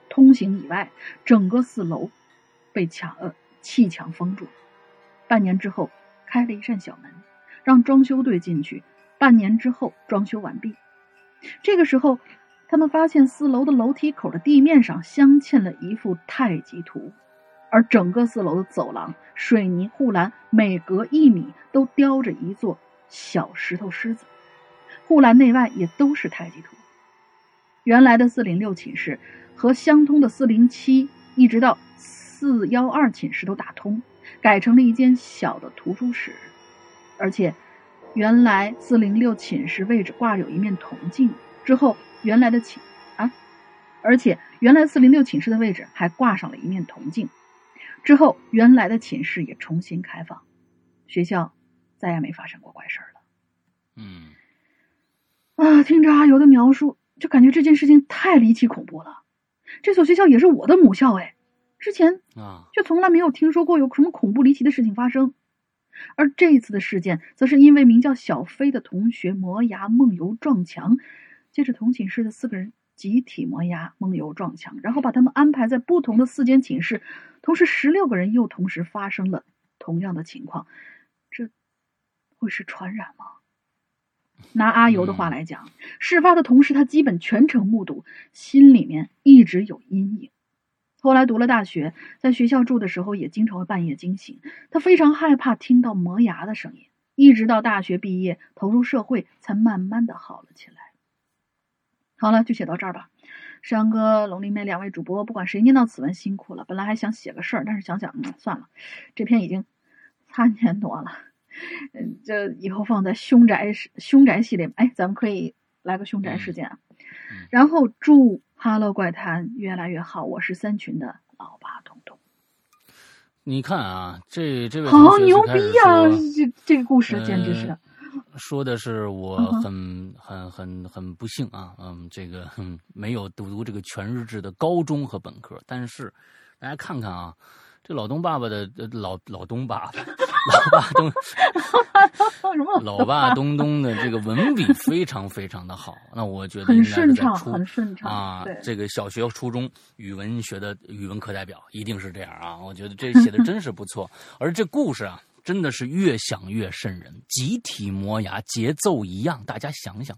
通行以外，整个四楼被墙呃砌墙封住。半年之后。开了一扇小门，让装修队进去。半年之后，装修完毕。这个时候，他们发现四楼的楼梯口的地面上镶嵌了一幅太极图，而整个四楼的走廊、水泥护栏每隔一米都雕着一座小石头狮子，护栏内外也都是太极图。原来的四零六寝室和相通的四零七，一直到四幺二寝室都打通，改成了一间小的图书室，而且原来四零六寝室位置挂有一面铜镜，之后原来的寝啊，而且原来四零六寝室的位置还挂上了一面铜镜，之后原来的寝室也重新开放，学校再也没发生过怪事儿了。嗯啊，听着阿尤的描述。就感觉这件事情太离奇恐怖了，这所学校也是我的母校哎，之前啊却从来没有听说过有什么恐怖离奇的事情发生，而这一次的事件，则是因为名叫小飞的同学磨牙梦游撞墙，接着同寝室的四个人集体磨牙梦游撞墙，然后把他们安排在不同的四间寝室，同时十六个人又同时发生了同样的情况，这会是传染吗？拿阿尤的话来讲，事发的同时，他基本全程目睹，心里面一直有阴影。后来读了大学，在学校住的时候，也经常会半夜惊醒。他非常害怕听到磨牙的声音，一直到大学毕业，投入社会，才慢慢的好了起来。好了，就写到这儿吧。山哥、龙鳞妹两位主播，不管谁念到此文，辛苦了。本来还想写个事儿，但是想想，嗯，算了，这篇已经三年多了。嗯，这以后放在凶宅凶宅系列，哎，咱们可以来个凶宅事件啊。然后祝《哈喽怪谈》越来越好。我是三群的老爸东东。你看啊，这这位好牛逼呀！这这个故事简直是。说的是我很很很很不幸啊，嗯，这个没有读读这个全日制的高中和本科，但是大家看看啊。这老东爸爸的老老东爸爸，老爸东，老爸东东的这个文笔非常非常的好，那我觉得很顺畅，很顺畅啊。这个小学、初中语文学的语文课代表一定是这样啊。我觉得这写的真是不错，而这故事啊，真的是越想越瘆人，集体磨牙，节奏一样，大家想想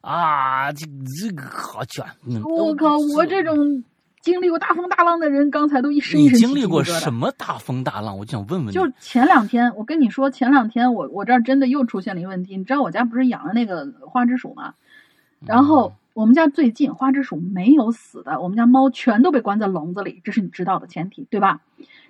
啊，这这个好卷。我靠，我这种。经历过大风大浪的人，刚才都一身一身你经历过什么大风大浪？我就想问问你。就前两天，我跟你说，前两天我我这儿真的又出现了一个问题。你知道我家不是养了那个花枝鼠吗？然后我们家最近花枝鼠没有死的，我们家猫全都被关在笼子里，这是你知道的前提，对吧？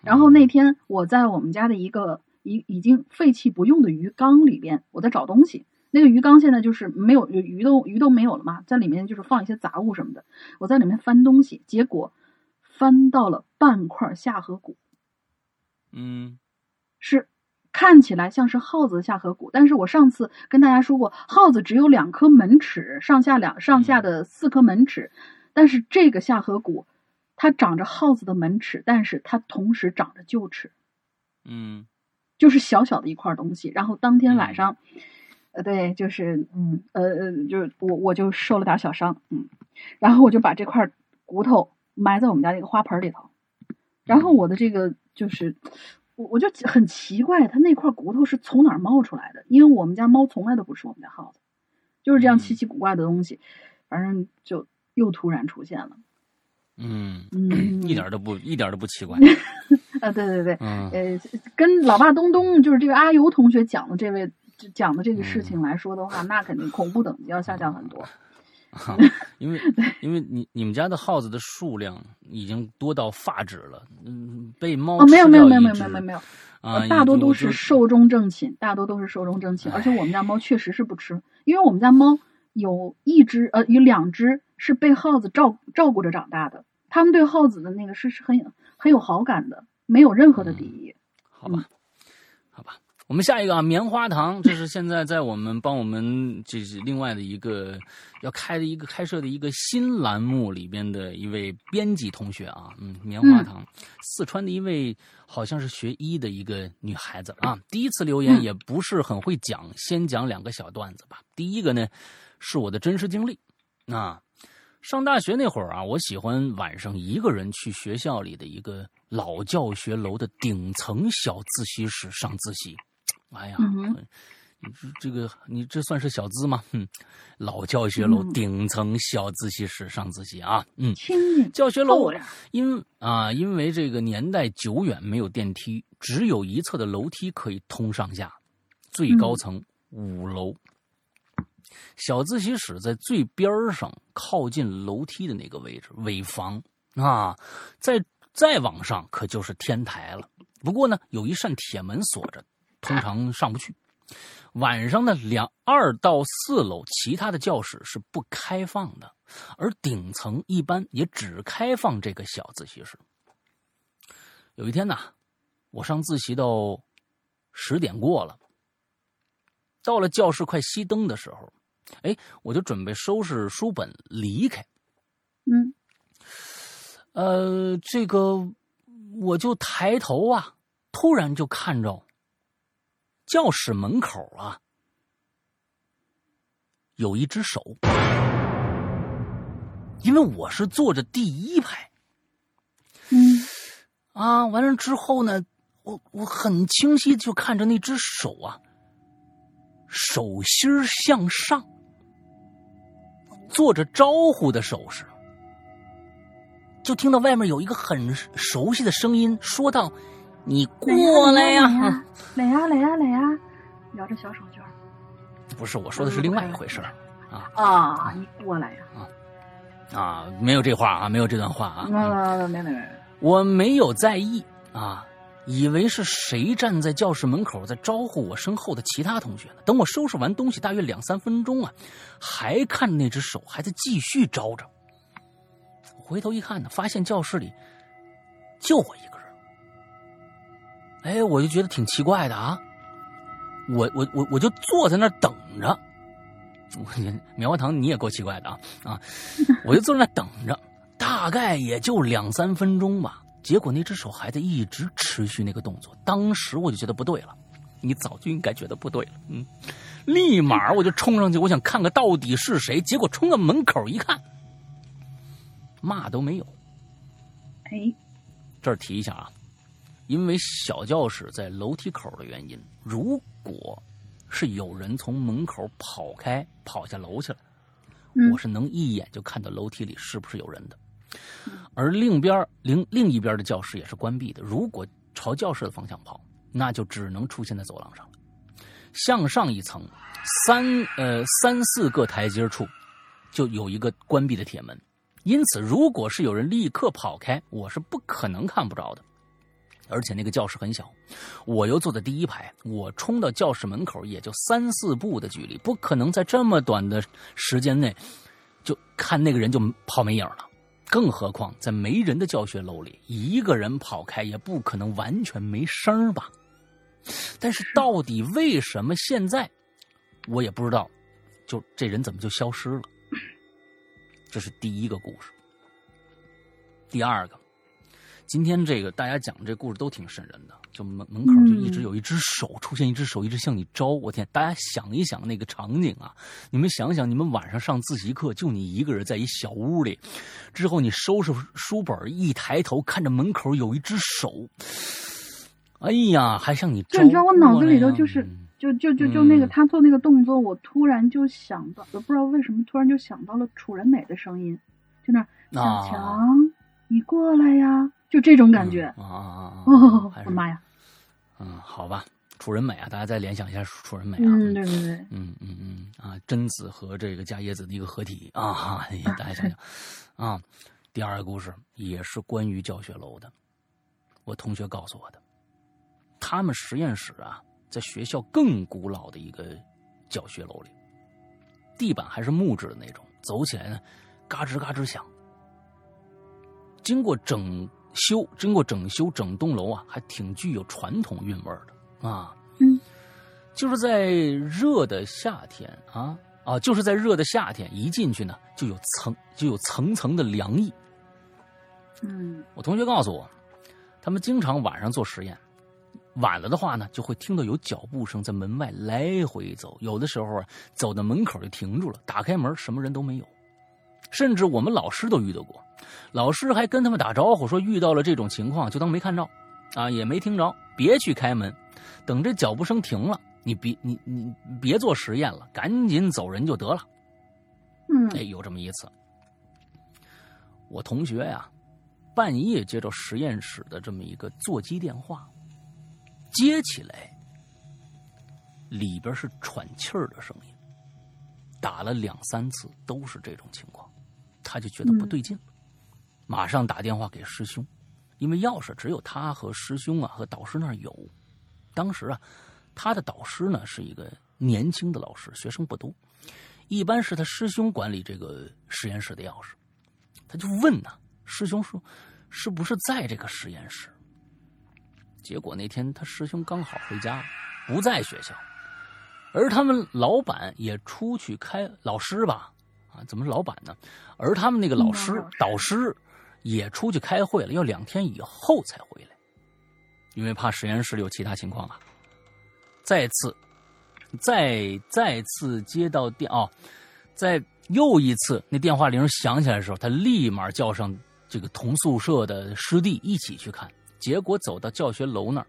然后那天我在我们家的一个已已经废弃不用的鱼缸里边，我在找东西。那个鱼缸现在就是没有鱼都鱼都没有了嘛，在里面就是放一些杂物什么的。我在里面翻东西，结果翻到了半块下颌骨。嗯，是看起来像是耗子的下颌骨，但是我上次跟大家说过，耗子只有两颗门齿，上下两上下的四颗门齿，但是这个下颌骨它长着耗子的门齿，但是它同时长着臼齿。嗯，就是小小的一块东西。然后当天晚上。呃，对，就是，嗯，呃呃，就是我我就受了点小伤，嗯，然后我就把这块骨头埋在我们家那个花盆里头，然后我的这个就是，我我就很奇怪，它那块骨头是从哪儿冒出来的？因为我们家猫从来都不吃我们家耗子，就是这样奇奇古怪的东西，反正就又突然出现了，嗯。嗯，一点都不一点都不奇怪，啊，对对对，呃，跟老爸东东就是这个阿尤同学讲的这位。讲的这个事情来说的话，那肯定恐怖等级要下降很多。因为因为你你们家的耗子的数量已经多到发指了，嗯，被猫没有没有没有没有没有没有啊，大多都是寿终正寝，大多都是寿终正寝。而且我们家猫确实是不吃，因为我们家猫有一只呃有两只是被耗子照照顾着长大的，他们对耗子的那个是是很很有好感的，没有任何的敌意。好吧。我们下一个啊，棉花糖，这是现在在我们帮我们这是另外的一个要开的一个开设的一个新栏目里边的一位编辑同学啊，嗯，棉花糖，四川的一位好像是学医的一个女孩子啊，第一次留言也不是很会讲，先讲两个小段子吧。第一个呢是我的真实经历啊，上大学那会儿啊，我喜欢晚上一个人去学校里的一个老教学楼的顶层小自习室上自习。哎呀，这个你这算是小资吗？哼，老教学楼顶层小自习室上自习啊，嗯，教学楼因啊因为这个年代久远，没有电梯，只有一侧的楼梯可以通上下，最高层五楼。小自习室在最边上，靠近楼梯的那个位置，尾房啊。再再往上，可就是天台了。不过呢，有一扇铁门锁着，通常上不去。晚上的两二到四楼，其他的教室是不开放的，而顶层一般也只开放这个小自习室。有一天呢，我上自习到十点过了，到了教室快熄灯的时候。哎，我就准备收拾书本离开。嗯，呃，这个我就抬头啊，突然就看着教室门口啊，有一只手。因为我是坐着第一排。嗯，啊，完了之后呢，我我很清晰就看着那只手啊，手心向上。做着招呼的手势，就听到外面有一个很熟悉的声音说道：“你过来呀，来呀，来呀，来呀，摇着小手绢。”不是，我说的是另外一回事啊啊！你过来呀啊啊！没有这话啊，没有这段话啊。没没没没，我没有在意啊。以为是谁站在教室门口在招呼我身后的其他同学呢？等我收拾完东西，大约两三分钟啊，还看那只手还在继续招着。回头一看呢，发现教室里就我一个人。哎，我就觉得挺奇怪的啊。我我我我就坐在那儿等着。我棉花糖你也够奇怪的啊啊！我就坐在那等着，大概也就两三分钟吧。结果那只手还在一直持续那个动作，当时我就觉得不对了，你早就应该觉得不对了，嗯，立马我就冲上去，我想看看到底是谁。结果冲到门口一看，嘛都没有。哎，这儿提一下啊，因为小教室在楼梯口的原因，如果是有人从门口跑开跑下楼去了，我是能一眼就看到楼梯里是不是有人的。而另边另另一边的教室也是关闭的。如果朝教室的方向跑，那就只能出现在走廊上了。向上一层，三呃三四个台阶处，就有一个关闭的铁门。因此，如果是有人立刻跑开，我是不可能看不着的。而且那个教室很小，我又坐在第一排，我冲到教室门口也就三四步的距离，不可能在这么短的时间内就看那个人就跑没影了。更何况，在没人的教学楼里，一个人跑开也不可能完全没声吧？但是，到底为什么现在我也不知道？就这人怎么就消失了？这是第一个故事。第二个。今天这个大家讲的这故事都挺瘆人的，就门门口就一直有一只手出现，一只手一直向你招。我天，大家想一想那个场景啊！你们想想，你们晚上上自习课，就你一个人在一小屋里，之后你收拾书本，一抬头看着门口有一只手，哎呀，还向你招。就你知道，我脑子里头就是就就就就那个他做那个动作，我突然就想到，我不知道为什么突然就想到了楚人美的声音，就那小强，你过来呀。就这种感觉啊啊啊！哦，我的妈呀！嗯，好吧，楚人美啊，大家再联想一下楚人美啊。嗯，对对对。嗯嗯嗯啊，贞子和这个伽椰子的一个合体啊，大家想想啊。第二个故事也是关于教学楼的，我同学告诉我的。他们实验室啊，在学校更古老的一个教学楼里，地板还是木质的那种，走起来呢，嘎吱嘎吱响。经过整。修经过整修，整栋楼啊，还挺具有传统韵味的啊。嗯，就是在热的夏天啊啊，就是在热的夏天，一进去呢，就有层就有层层的凉意。嗯，我同学告诉我，他们经常晚上做实验，晚了的话呢，就会听到有脚步声在门外来回走，有的时候啊，走到门口就停住了，打开门，什么人都没有。甚至我们老师都遇到过，老师还跟他们打招呼说遇到了这种情况就当没看着，啊也没听着，别去开门，等这脚步声停了，你别你你别做实验了，赶紧走人就得了。嗯，哎，有这么一次，我同学呀，半夜接到实验室的这么一个座机电话，接起来，里边是喘气儿的声音，打了两三次都是这种情况，他就觉得不对劲了，马上打电话给师兄，因为钥匙只有他和师兄啊和导师那儿有，当时啊，他的导师呢是一个年轻的老师，学生不多。一般是他师兄管理这个实验室的钥匙，他就问呐，师兄说是不是在这个实验室？结果那天他师兄刚好回家，不在学校，而他们老板也出去开老师吧，啊，怎么是老板呢？而他们那个老师导师也出去开会了，要两天以后才回来，因为怕实验室里有其他情况啊。再次。再再次接到电哦，在又一次那电话铃响起来的时候，他立马叫上这个同宿舍的师弟一起去看。结果走到教学楼那儿，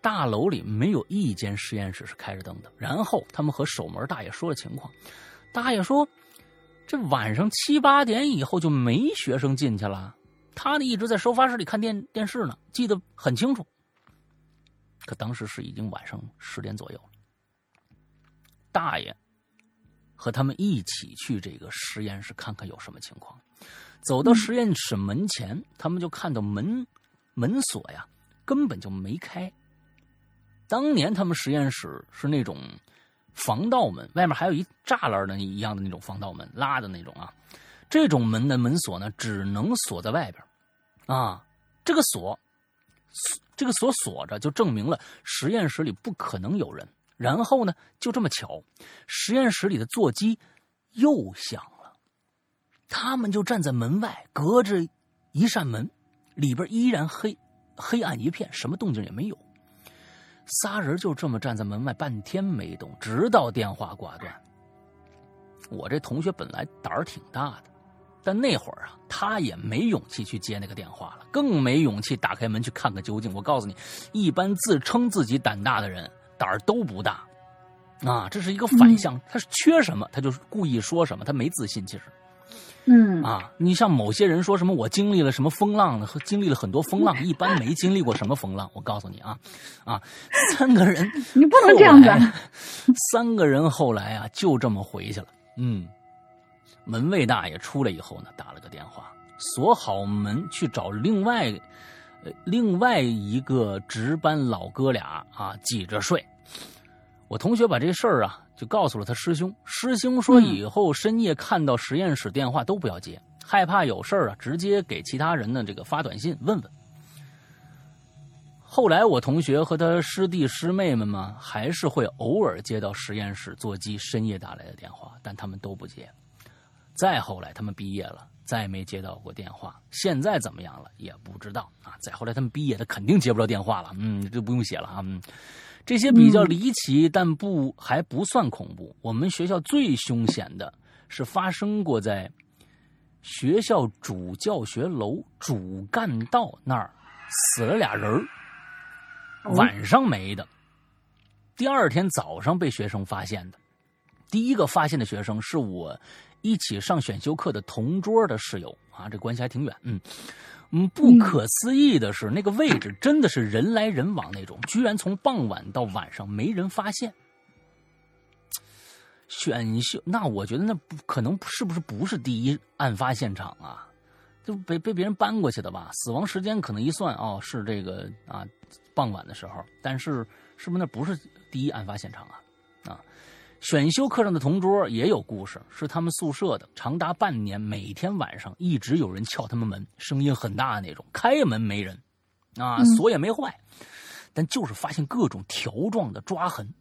大楼里没有一间实验室是开着灯的。然后他们和守门大爷说了情况，大爷说，这晚上七八点以后就没学生进去了，他呢一直在收发室里看电电视呢，记得很清楚。可当时是已经晚上十点左右了。大爷和他们一起去这个实验室看看有什么情况。走到实验室门前，他们就看到门门锁呀根本就没开。当年他们实验室是那种防盗门，外面还有一栅栏的一样的那种防盗门，拉的那种啊。这种门的门锁呢，只能锁在外边啊。这个锁，这个锁锁着，就证明了实验室里不可能有人。然后呢，就这么巧，实验室里的座机又响了。他们就站在门外，隔着一扇门，里边依然黑黑暗一片，什么动静也没有。仨人就这么站在门外半天没动，直到电话挂断。我这同学本来胆儿挺大的，但那会儿啊，他也没勇气去接那个电话了，更没勇气打开门去看个究竟。我告诉你，一般自称自己胆大的人。胆儿都不大，啊，这是一个反向，他是缺什么，他就故意说什么，他没自信，其实，嗯，啊，你像某些人说什么我经历了什么风浪和经历了很多风浪，一般没经历过什么风浪。我告诉你啊，啊，三个人，你不能这样子，三个人后来啊，就这么回去了。嗯，门卫大爷出来以后呢，打了个电话，锁好门去找另外。呃，另外一个值班老哥俩啊，挤着睡。我同学把这事儿啊，就告诉了他师兄。师兄说，以后深夜看到实验室电话都不要接，害怕有事儿啊，直接给其他人呢这个发短信问问。后来我同学和他师弟师妹们嘛，还是会偶尔接到实验室座机深夜打来的电话，但他们都不接。再后来，他们毕业了。再没接到过电话，现在怎么样了也不知道啊。再后来他们毕业，他肯定接不着电话了。嗯，就不用写了啊。嗯，这些比较离奇，但不还不算恐怖。我们学校最凶险的是发生过在学校主教学楼主干道那儿死了俩人晚上没的，第二天早上被学生发现的。第一个发现的学生是我。一起上选修课的同桌的室友啊，这关系还挺远。嗯嗯，不可思议的是，那个位置真的是人来人往那种，居然从傍晚到晚上没人发现。选秀那我觉得那不可能，是不是不是第一案发现场啊？就被被别人搬过去的吧？死亡时间可能一算哦，是这个啊傍晚的时候，但是是不是那不是第一案发现场啊？啊？选修课上的同桌也有故事，是他们宿舍的，长达半年，每天晚上一直有人敲他们门，声音很大的那种。开门没人，啊，锁也没坏，但就是发现各种条状的抓痕。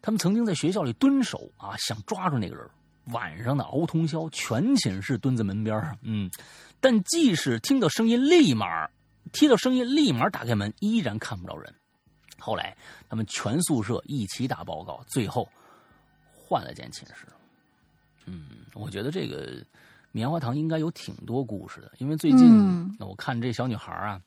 他们曾经在学校里蹲守啊，想抓住那个人。晚上的熬通宵，全寝室蹲在门边上，嗯，但即使听到声音，立马听到声音，立马打开门，依然看不着人。后来他们全宿舍一起打报告，最后。换了间寝室，嗯，我觉得这个棉花糖应该有挺多故事的，因为最近我看这小女孩啊，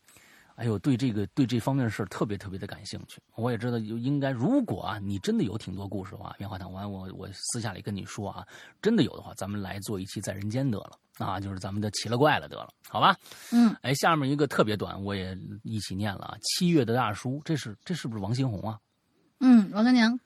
哎呦，对这个对这方面的事儿特别特别的感兴趣。我也知道应该，如果啊你真的有挺多故事的话，棉花糖，完我我私下里跟你说啊，真的有的话，咱们来做一期在人间得了啊，就是咱们的奇了怪了得了，好吧？嗯，哎，下面一个特别短，我也一起念了啊。七月的大叔，这是这是不是王新红啊？嗯，王三娘。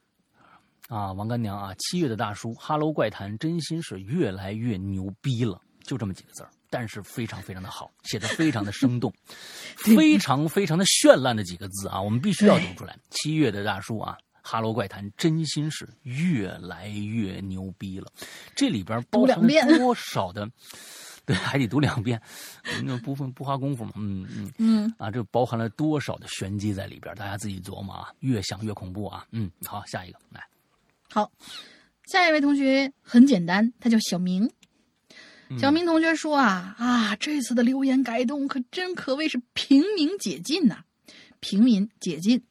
啊，王干娘啊，七月的大叔，哈喽怪谈真心是越来越牛逼了，就这么几个字儿。但是非常非常的好，写的非常的生动，非常非常的绚烂的几个字啊，我们必须要读出来。七月的大叔啊，哈喽怪谈真心是越来越牛逼了，这里边包含了多少的？对，还得读两遍，那不分不花功夫嘛。嗯嗯嗯啊，这包含了多少的玄机在里边？大家自己琢磨啊，越想越恐怖啊。嗯，好，下一个来。好，下一位同学很简单，他叫小明。小明同学说啊啊，这次的留言改动可真可谓是平民解禁呐，平民解禁。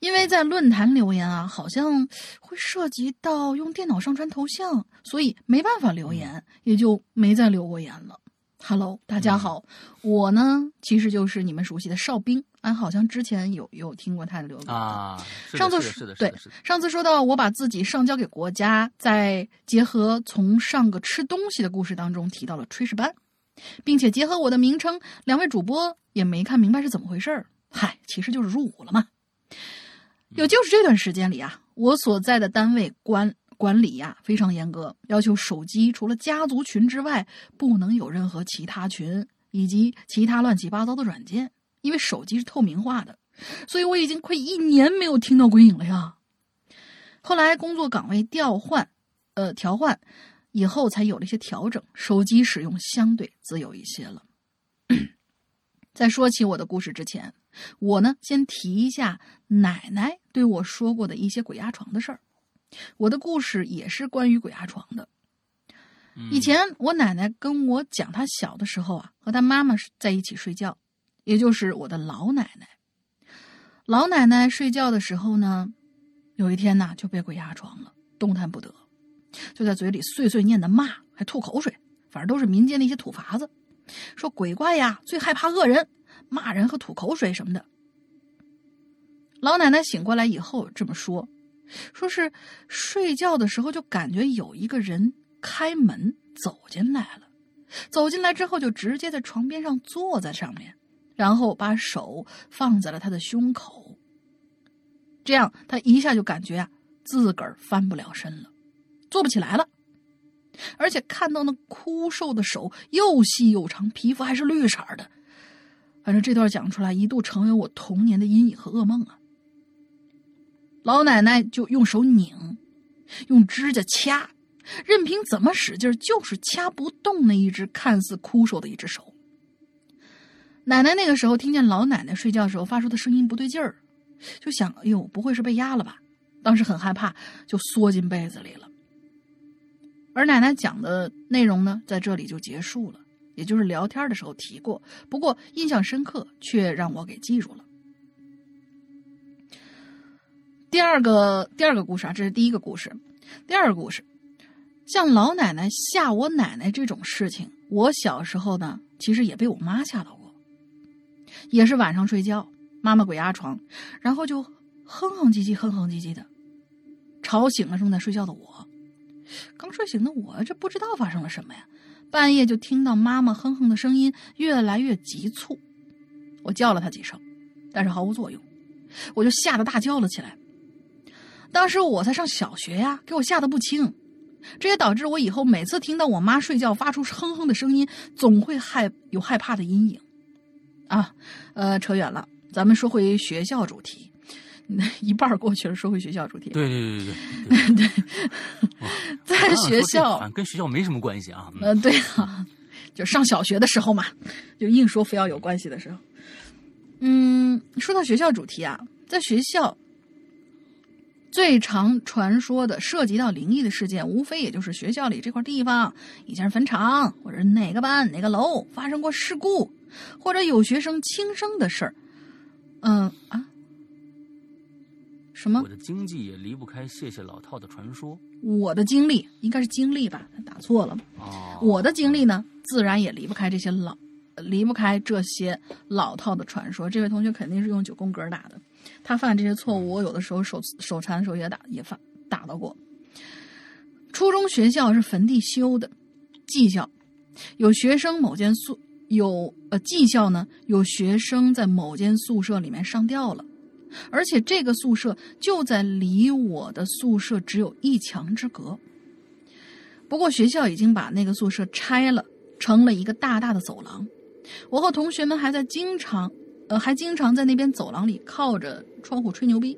因为在论坛留言啊，好像会涉及到用电脑上传头像，所以没办法留言，也就没再留过言了。Hello，大家好，我呢其实就是你们熟悉的哨兵，俺好像之前有有听过他的留言啊。上次是的，对，上次说到我把自己上交给国家，在结合从上个吃东西的故事当中提到了炊事班，并且结合我的名称，两位主播也没看明白是怎么回事儿。嗨，其实就是入伍了嘛。有就是这段时间里啊，我所在的单位关。管理呀非常严格，要求手机除了家族群之外，不能有任何其他群以及其他乱七八糟的软件，因为手机是透明化的。所以我已经快一年没有听到鬼影了呀。后来工作岗位调换，呃调换以后才有了一些调整，手机使用相对自由一些了。在说起我的故事之前，我呢先提一下奶奶对我说过的一些鬼压床的事儿。我的故事也是关于鬼压床的。以前我奶奶跟我讲，她小的时候啊，和她妈妈在一起睡觉，也就是我的老奶奶。老奶奶睡觉的时候呢，有一天呢就被鬼压床了，动弹不得，就在嘴里碎碎念的骂，还吐口水，反正都是民间的一些土法子，说鬼怪呀最害怕恶人，骂人和吐口水什么的。老奶奶醒过来以后这么说。说是睡觉的时候就感觉有一个人开门走进来了，走进来之后就直接在床边上坐在上面，然后把手放在了他的胸口。这样他一下就感觉啊自个儿翻不了身了，坐不起来了，而且看到那枯瘦的手又细又长，皮肤还是绿色的。反正这段讲出来一度成为我童年的阴影和噩梦啊。老奶奶就用手拧，用指甲掐，任凭怎么使劲，就是掐不动那一只看似枯瘦的一只手。奶奶那个时候听见老奶奶睡觉时候发出的声音不对劲儿，就想：“哎呦，不会是被压了吧？”当时很害怕，就缩进被子里了。而奶奶讲的内容呢，在这里就结束了，也就是聊天的时候提过，不过印象深刻，却让我给记住了。第二个第二个故事啊，这是第一个故事。第二个故事，像老奶奶吓我奶奶这种事情，我小时候呢，其实也被我妈吓到过。也是晚上睡觉，妈妈鬼压床，然后就哼哼唧唧、哼哼唧唧的，吵醒了正在睡觉的我。刚睡醒的我，这不知道发生了什么呀？半夜就听到妈妈哼哼的声音越来越急促，我叫了她几声，但是毫无作用，我就吓得大叫了起来。当时我才上小学呀，给我吓得不轻，这也导致我以后每次听到我妈睡觉发出哼哼的声音，总会害有害怕的阴影。啊，呃，扯远了，咱们说回学校主题，一半过去了，说回学校主题。对对对对对对，在学校跟学校没什么关系啊。呃，对啊，就上小学的时候嘛，就硬说非要有关系的时候。嗯，说到学校主题啊，在学校。最常传说的涉及到灵异的事件，无非也就是学校里这块地方以前是坟场，或者哪个班哪个楼发生过事故，或者有学生轻生的事儿。嗯啊，什么？我的经济也离不开谢谢老套的传说。我的经历应该是经历吧？他打错了。哦。我的经历呢，自然也离不开这些老离不开这些老套的传说。这位同学肯定是用九宫格打的，他犯这些错误，我有的时候手手残的时候也打也犯打到过。初中学校是坟地修的，技校有学生某间宿有呃技校呢，有学生在某间宿舍里面上吊了，而且这个宿舍就在离我的宿舍只有一墙之隔。不过学校已经把那个宿舍拆了，成了一个大大的走廊。我和同学们还在经常，呃，还经常在那边走廊里靠着窗户吹牛逼，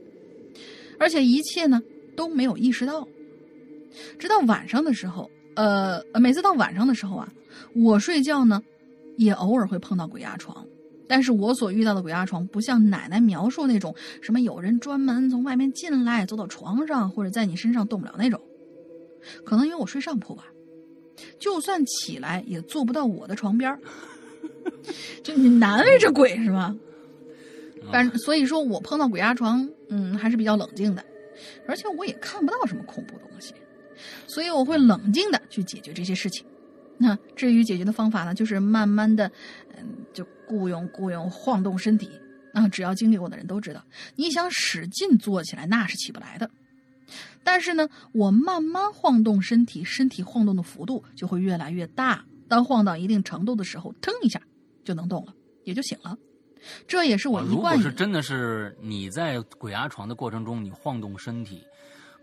而且一切呢都没有意识到。直到晚上的时候，呃，每次到晚上的时候啊，我睡觉呢，也偶尔会碰到鬼压床。但是我所遇到的鬼压床，不像奶奶描述那种什么有人专门从外面进来，走到床上或者在你身上动不了那种。可能因为我睡上铺吧，就算起来也坐不到我的床边 就你难为这鬼是吗？反正所以说我碰到鬼压床，嗯，还是比较冷静的，而且我也看不到什么恐怖东西，所以我会冷静的去解决这些事情。那至于解决的方法呢，就是慢慢的，嗯，就雇佣雇佣晃动身体。啊，只要经历过的人都知道，你想使劲坐起来，那是起不来的。但是呢，我慢慢晃动身体，身体晃动的幅度就会越来越大。当晃到一定程度的时候，腾一下就能动了，也就醒了。这也是我一贯。如果是真的是你在鬼压床的过程中，你晃动身体，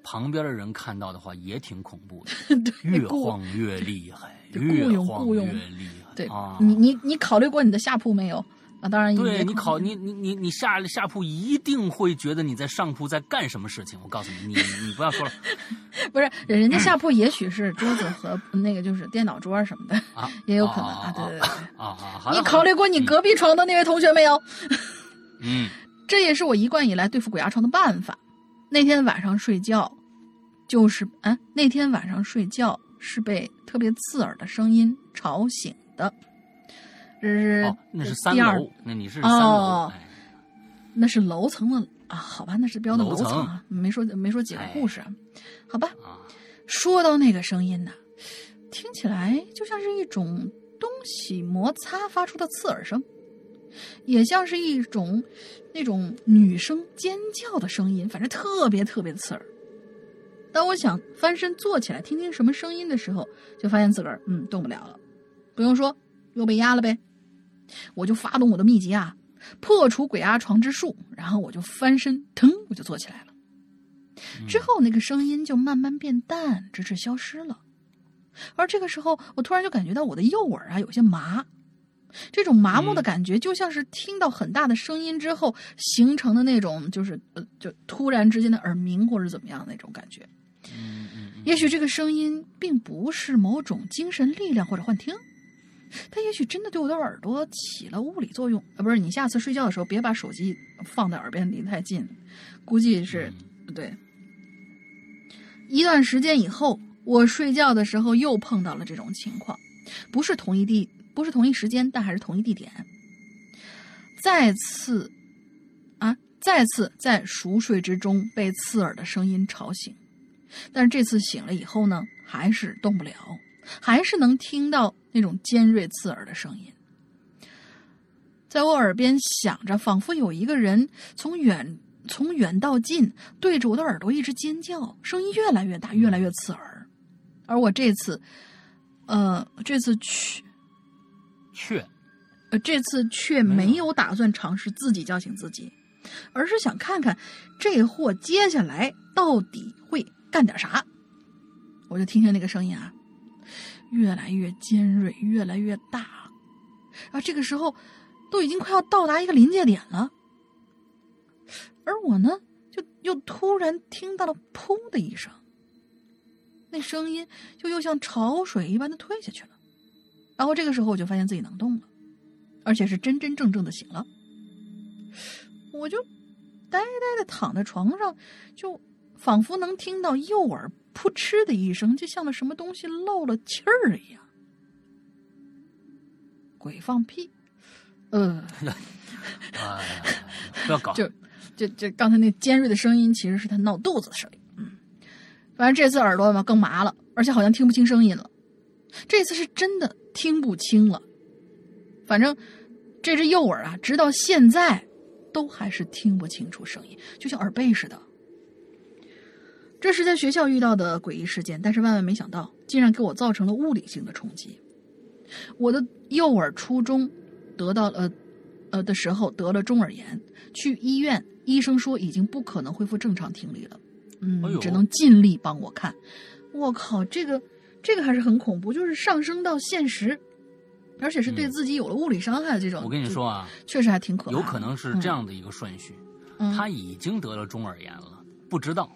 旁边的人看到的话也挺恐怖的。越晃越厉害，越晃 越厉害。对，你你你考虑过你的下铺没有？啊，当然，对你考你你你你下下铺一定会觉得你在上铺在干什么事情。我告诉你，你你不要说了，不是人家下铺也许是桌子和那个就是电脑桌什么的啊，也有可能啊，对对对啊啊！你考虑过你隔壁床的那位同学没有？嗯，这也是我一贯以来对付鬼压床的办法。那天晚上睡觉，就是啊，那天晚上睡觉是被特别刺耳的声音吵醒的。这是那是三楼，那你是三楼，那是楼层的啊？好吧，那是标的楼层啊，没说没说几个故事，好吧。说到那个声音呢，听起来就像是一种东西摩擦发出的刺耳声，也像是一种那种女生尖叫的声音，反正特别特别的刺耳。当我想翻身坐起来听听什么声音的时候，就发现自个儿嗯动不了了，不用说又被压了呗。我就发动我的秘籍啊，破除鬼压床之术，然后我就翻身，腾，我就坐起来了。之后那个声音就慢慢变淡，直至消失了。而这个时候，我突然就感觉到我的右耳啊有些麻，这种麻木的感觉就像是听到很大的声音之后形成的那种，就是呃，就突然之间的耳鸣或者怎么样那种感觉。也许这个声音并不是某种精神力量或者幻听。他也许真的对我的耳朵起了物理作用啊！不是，你下次睡觉的时候别把手机放在耳边离太近，估计是对。一段时间以后，我睡觉的时候又碰到了这种情况，不是同一地，不是同一时间，但还是同一地点。再次，啊，再次在熟睡之中被刺耳的声音吵醒，但是这次醒了以后呢，还是动不了。还是能听到那种尖锐刺耳的声音，在我耳边响着，仿佛有一个人从远从远到近对着我的耳朵一直尖叫，声音越来越大，越来越刺耳。而我这次，呃，这次去却，呃，这次却没有打算尝试自己叫醒自己，而是想看看这货接下来到底会干点啥。我就听听那个声音啊。越来越尖锐，越来越大，啊，这个时候都已经快要到达一个临界点了，而我呢，就又突然听到了“砰”的一声，那声音就又像潮水一般的退下去了，然后这个时候我就发现自己能动了，而且是真真正正的醒了，我就呆呆的躺在床上，就仿佛能听到右耳。噗嗤的一声，就像那什么东西漏了气儿一样。鬼放屁，呃，不要搞。就就就刚才那尖锐的声音，其实是他闹肚子的声音。嗯，反正这次耳朵嘛更麻了，而且好像听不清声音了。这次是真的听不清了。反正这只右耳啊，直到现在都还是听不清楚声音，就像耳背似的。这是在学校遇到的诡异事件，但是万万没想到，竟然给我造成了物理性的冲击。我的右耳初中得到呃呃的时候得了中耳炎，去医院，医生说已经不可能恢复正常听力了，嗯，只能尽力帮我看。我靠，这个这个还是很恐怖，就是上升到现实，而且是对自己有了物理伤害的这种。我跟你说啊，确实还挺可怕。有可能是这样的一个顺序，他已经得了中耳炎了，不知道。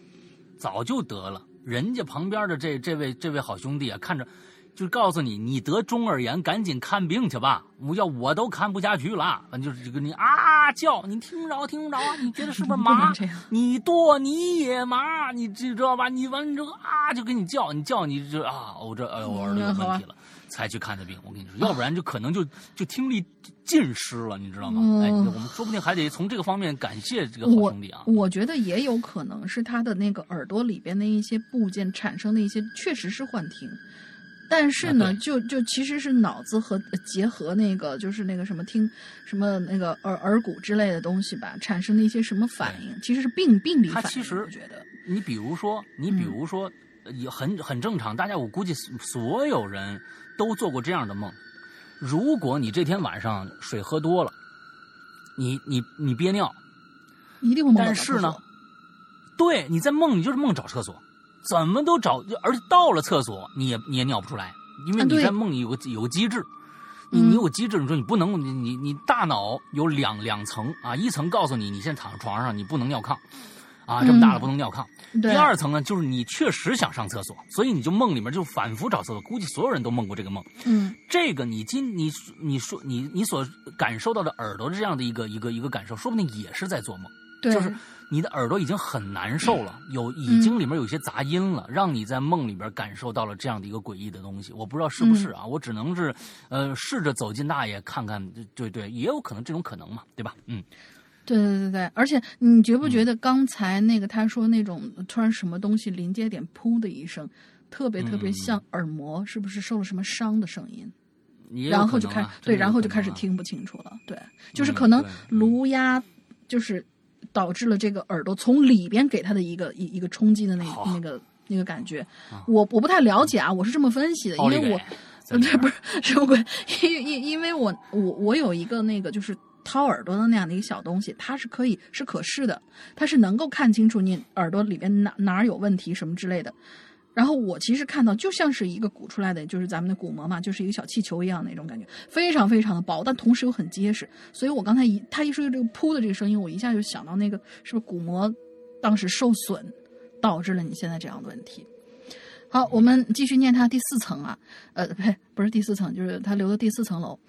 早就得了，人家旁边的这这位这位好兄弟啊，看着就告诉你，你得中耳炎，赶紧看病去吧。我要我都看不下去了，反正就是这个你啊叫，你听不着听不着啊？你觉得是不是麻？你剁你也麻，你知道吧？你完了之后啊就给你叫，你叫你就啊，我这哎我耳朵有问题了。才去看的病，我跟你说，要不然就可能就就听力尽失了，你知道吗？哎，我们说不定还得从这个方面感谢这个好兄弟啊。我觉得也有可能是他的那个耳朵里边的一些部件产生的一些，确实是幻听，但是呢，就就其实是脑子和结合那个就是那个什么听什么那个耳耳骨之类的东西吧，产生的一些什么反应，其实是病病理反应。其实我觉得，你比如说，你比如说，也很很正常，大家我估计所有人。都做过这样的梦，如果你这天晚上水喝多了，你你你憋尿，一定会梦但是呢，对，你在梦里就是梦找厕所，怎么都找，而且到了厕所你也你也尿不出来，因为你在梦里有个有个机制，你你有机制，你说你不能，你你你大脑有两两层啊，一层告诉你你现在躺在床上你不能尿炕。啊，这么大了不能尿炕。第二层呢，就是你确实想上厕所，所以你就梦里面就反复找厕所。估计所有人都梦过这个梦。嗯，这个你今你你说你你所感受到的耳朵这样的一个一个一个感受，说不定也是在做梦。对，就是你的耳朵已经很难受了，有已经里面有些杂音了，让你在梦里边感受到了这样的一个诡异的东西。我不知道是不是啊，我只能是呃试着走进大爷看看。对对，也有可能这种可能嘛，对吧？嗯。对对对对，而且你觉不觉得刚才那个他说那种突然什么东西临界点砰的一声，特别特别像耳膜是不是受了什么伤的声音？然后就开始对，然后就开始听不清楚了。对，就是可能颅压就是导致了这个耳朵从里边给他的一个一一个冲击的那那个那个感觉。我我不太了解啊，我是这么分析的，因为我这不是什么鬼？因因因为我我我有一个那个就是。掏耳朵的那样的一个小东西，它是可以是可视的，它是能够看清楚你耳朵里边哪哪儿有问题什么之类的。然后我其实看到就像是一个鼓出来的，就是咱们的鼓膜嘛，就是一个小气球一样那种感觉，非常非常的薄，但同时又很结实。所以我刚才一他一说这个噗的这个声音，我一下就想到那个是不是鼓膜当时受损导致了你现在这样的问题。好，我们继续念他第四层啊，呃，呸，不是第四层，就是他留的第四层楼。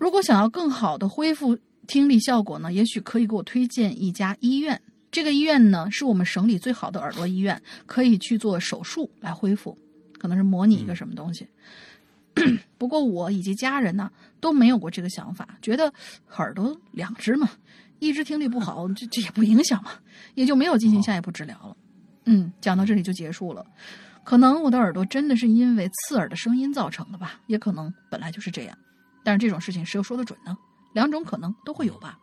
如果想要更好的恢复听力效果呢，也许可以给我推荐一家医院。这个医院呢，是我们省里最好的耳朵医院，可以去做手术来恢复，可能是模拟一个什么东西。不过我以及家人呢都没有过这个想法，觉得耳朵两只嘛，一只听力不好，这这也不影响嘛，也就没有进行下一步治疗了。嗯，讲到这里就结束了。可能我的耳朵真的是因为刺耳的声音造成的吧，也可能本来就是这样。但是这种事情谁又说得准呢？两种可能都会有吧。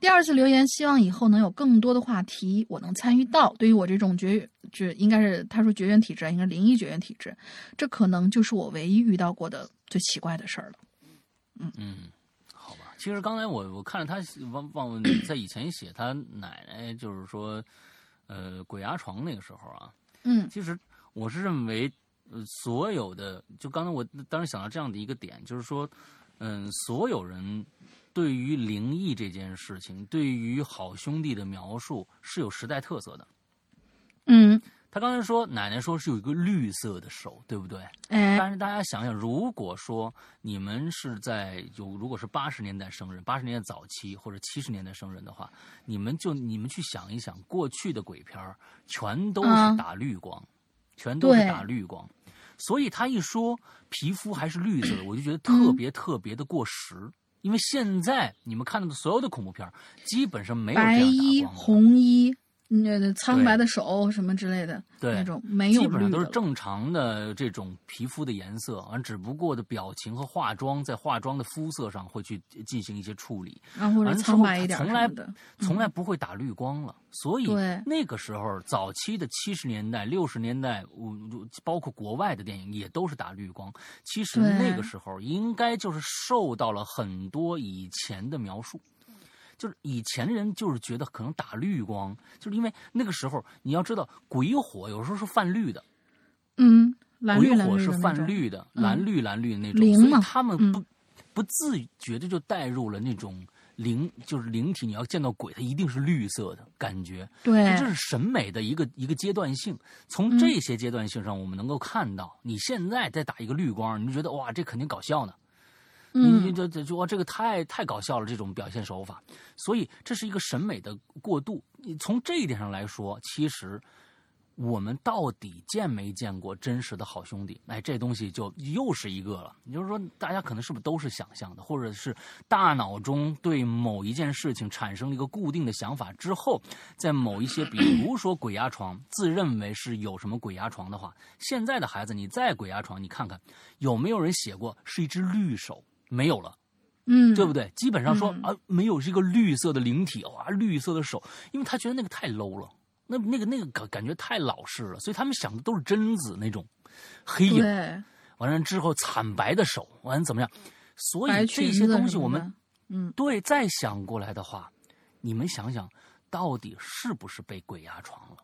第二次留言，希望以后能有更多的话题我能参与到。对于我这种绝绝应该是他说绝缘体质，应该灵异绝缘体质，这可能就是我唯一遇到过的最奇怪的事儿了。嗯嗯，好吧。其实刚才我我看着他忘忘在以前写他奶奶，就是说呃鬼压床那个时候啊。嗯，其实我是认为。呃，所有的就刚才我当时想到这样的一个点，就是说，嗯，所有人对于灵异这件事情，对于好兄弟的描述是有时代特色的。嗯，他刚才说奶奶说是有一个绿色的手，对不对？哎，但是大家想想，如果说你们是在有如果是八十年代生人，八十年代早期或者七十年代生人的话，你们就你们去想一想，过去的鬼片全都是打绿光，全都是打绿光。所以他一说皮肤还是绿色的，我就觉得特别特别的过时。因为现在你们看到的所有的恐怖片，基本上没有白衣、红衣，那苍白的手什么之类的，对那种没有基本上都是正常的这种皮肤的颜色，完只不过的表情和化妆在化妆的肤色上会去进行一些处理，然后苍白一点从来从来不会打绿光了。所以那个时候早期的七十年代、六十年代，我包括国外的电影也都是打绿光。其实那个时候应该就是受到了很多以前的描述。就是以前的人就是觉得可能打绿光，就是因为那个时候你要知道鬼火有时候是泛绿的，嗯，蓝绿鬼火是泛绿的蓝绿蓝绿的那种，所以他们嗯不、不自觉的就带入了那种灵，就是灵体。你要见到鬼，它一定是绿色的感觉，对这是审美的一个一个阶段性。从这些阶段性上，我们能够看到，你现在再打一个绿光，你就觉得哇，这肯定搞笑呢。你你嗯，这这哇，这个太太搞笑了，这种表现手法，所以这是一个审美的过渡。你从这一点上来说，其实我们到底见没见过真实的好兄弟？哎，这东西就又是一个了。也就是说，大家可能是不是都是想象的，或者是大脑中对某一件事情产生了一个固定的想法之后，在某一些，比如说鬼压床，自认为是有什么鬼压床的话，现在的孩子，你再鬼压床，你看看有没有人写过是一只绿手？没有了。嗯，对不对？基本上说、嗯啊，没有这个绿色的灵体，哇，绿色的手，因为他觉得那个太 low 了，那那个那个感感觉太老式了，所以他们想的都是贞子那种黑影，对，完了之后惨白的手，完了怎么样？所以这些东西我们嗯，对再想过来的话，你们想想，到底是不是被鬼压床了？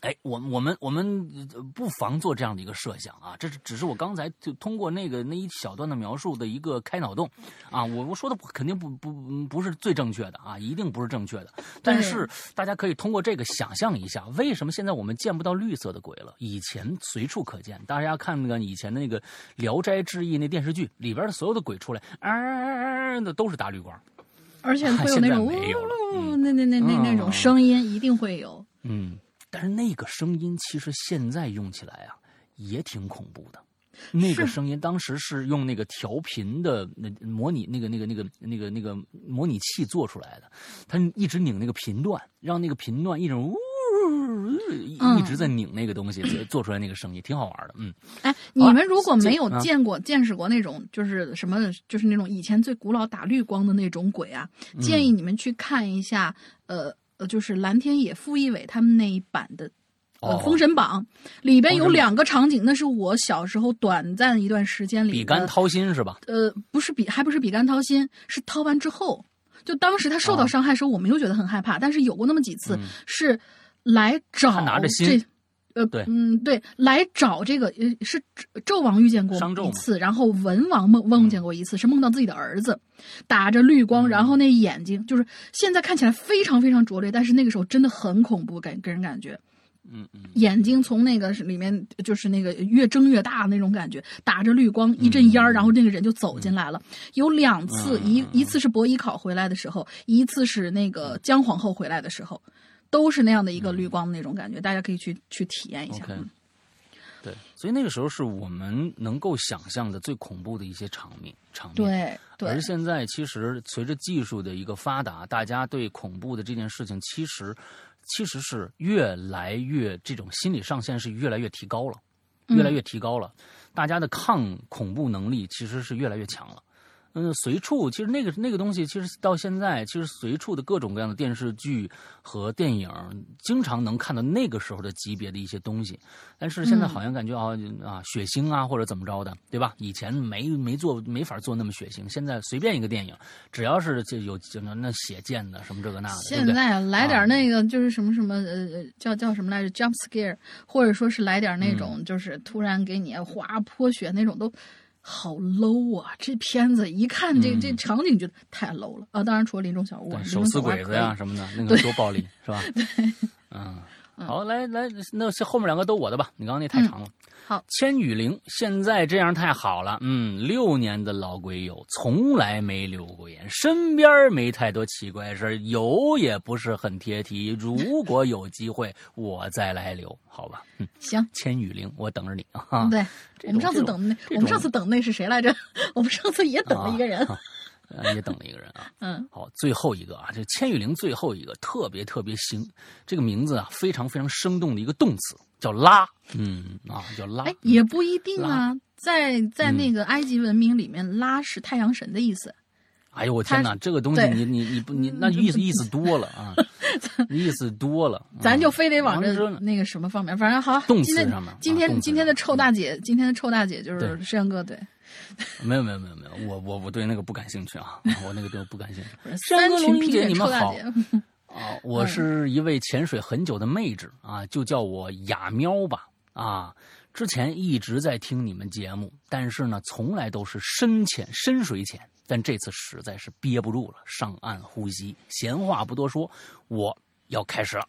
哎，我我们我们呃不妨做这样的一个设想啊，这是只是我刚才就通过那个那一小段的描述的一个开脑洞啊，我我说的肯定不不不是最正确的啊，一定不是正确的，但是大家可以通过这个想象一下，为什么现在我们见不到绿色的鬼了？以前随处可见，大家看那个以前的那个《聊斋志异》那电视剧里边的所有的鬼出来，啊的都是大绿光，而且会有那种现在没有了呜那那那那那种嗯声音，一定会有。嗯，但是那个声音其实现在用起来啊，也挺恐怖的。那个声音当时是用那个调频的那模拟那个那个那个那个那个模拟器做出来的，它一直拧那个频段，让那个频段一直呜。一直在拧那个东西，做出来那个声音挺好玩的。嗯，哎，你们如果没有见过、见识过那种，就是什么，就是那种以前最古老打绿光的那种鬼啊，嗯建议你们去看一下，呃呃，就是蓝天野、傅艺伟他们那一版的。封神榜》里边有两个场景，那是我小时候短暂一段时间里的比干掏心是吧？呃，不是比，还不是比干掏心，是掏完之后，就当时他受到哦伤害的时候，我没有觉得很害怕，但是有过那么几次、嗯是来找他拿着心这。呃，对。嗯，对，来找这个，呃，是纣纣王遇见过一次，然后文王梦梦见过一次，是梦到自己的儿子打着绿光，嗯然后那眼睛就是现在看起来非常非常拙劣，但是那个时候真的很恐怖，给给人感觉。嗯嗯，眼睛从那个里面就是那个越睁越大那种感觉，打着绿光，一阵烟儿，嗯。然后那个人就走进来了。有两次，嗯一一次是伯邑考回来的时候，一次是那个姜皇后回来的时候，都是那样的一个绿光的那种感觉，大家可以去去体验一下。对，所以那个时候是我们能够想象的最恐怖的一些场面场面。对对而现在其实随着技术的一个发达，大家对恐怖的这件事情，其实其实是越来越这种心理上限是越来越提高了，越来越提高了，大家的抗恐怖能力其实是越来越强了。嗯，随处其实那个那个东西，其实到现在，其实随处的各种各样的电视剧和电影，经常能看到那个时候的级别的一些东西。但是现在好像感觉啊、啊血腥啊或者怎么着的，对吧？以前没没做没法做那么血腥，现在随便一个电影，只要是就有就那那血溅的什么这个那的，对现？在来点那个就是什么什么呃呃叫叫什么来着 jump scare，或者说是来点那嗯种就是突然给你哗泼血那种都。好 low 啊！这片子一看这、嗯这场景，觉得太 low 了啊！当然除了林中小屋，手撕鬼子呀什么的，那个多暴力是吧？嗯，好，来来，那后面两个都我的吧，你刚刚那太长了。好，千羽灵现在这样太好了，嗯，六年的老鬼友从来没留过言，身边没太多奇怪事儿，有也不是很贴题。如果有机会，我再来留，好吧？嗯，行，千羽灵，我等着你啊。对，我们上次等那，我们上次等那是谁来着？我们上次也等了一个人。啊也等了一个人啊。嗯，好，最后一个啊，这千羽灵最后一个特别特别新，这个名字啊非常非常生动的一个动词叫拉，嗯啊叫拉。哎，也不一定啊，在在那个埃及文明里面，拉是太阳神的意思。哎呦我天哪，这个东西你你你不你 那意思意思多了啊，意思多了。咱就非得往这那个什么方面，反正好。动词上面。今天今天的臭大姐，今天的臭大姐就是摄像哥对。没有没有没有没有，我我我对那个不感兴趣啊，我那个都不感兴趣。三龙玲姐你们好啊，我是一位潜水很久的妹纸啊，就叫我雅喵吧啊。之前一直在听你们节目，但是呢，从来都是深潜深水潜。但这次实在是憋不住了，上岸呼吸。闲话不多说，我要开始了。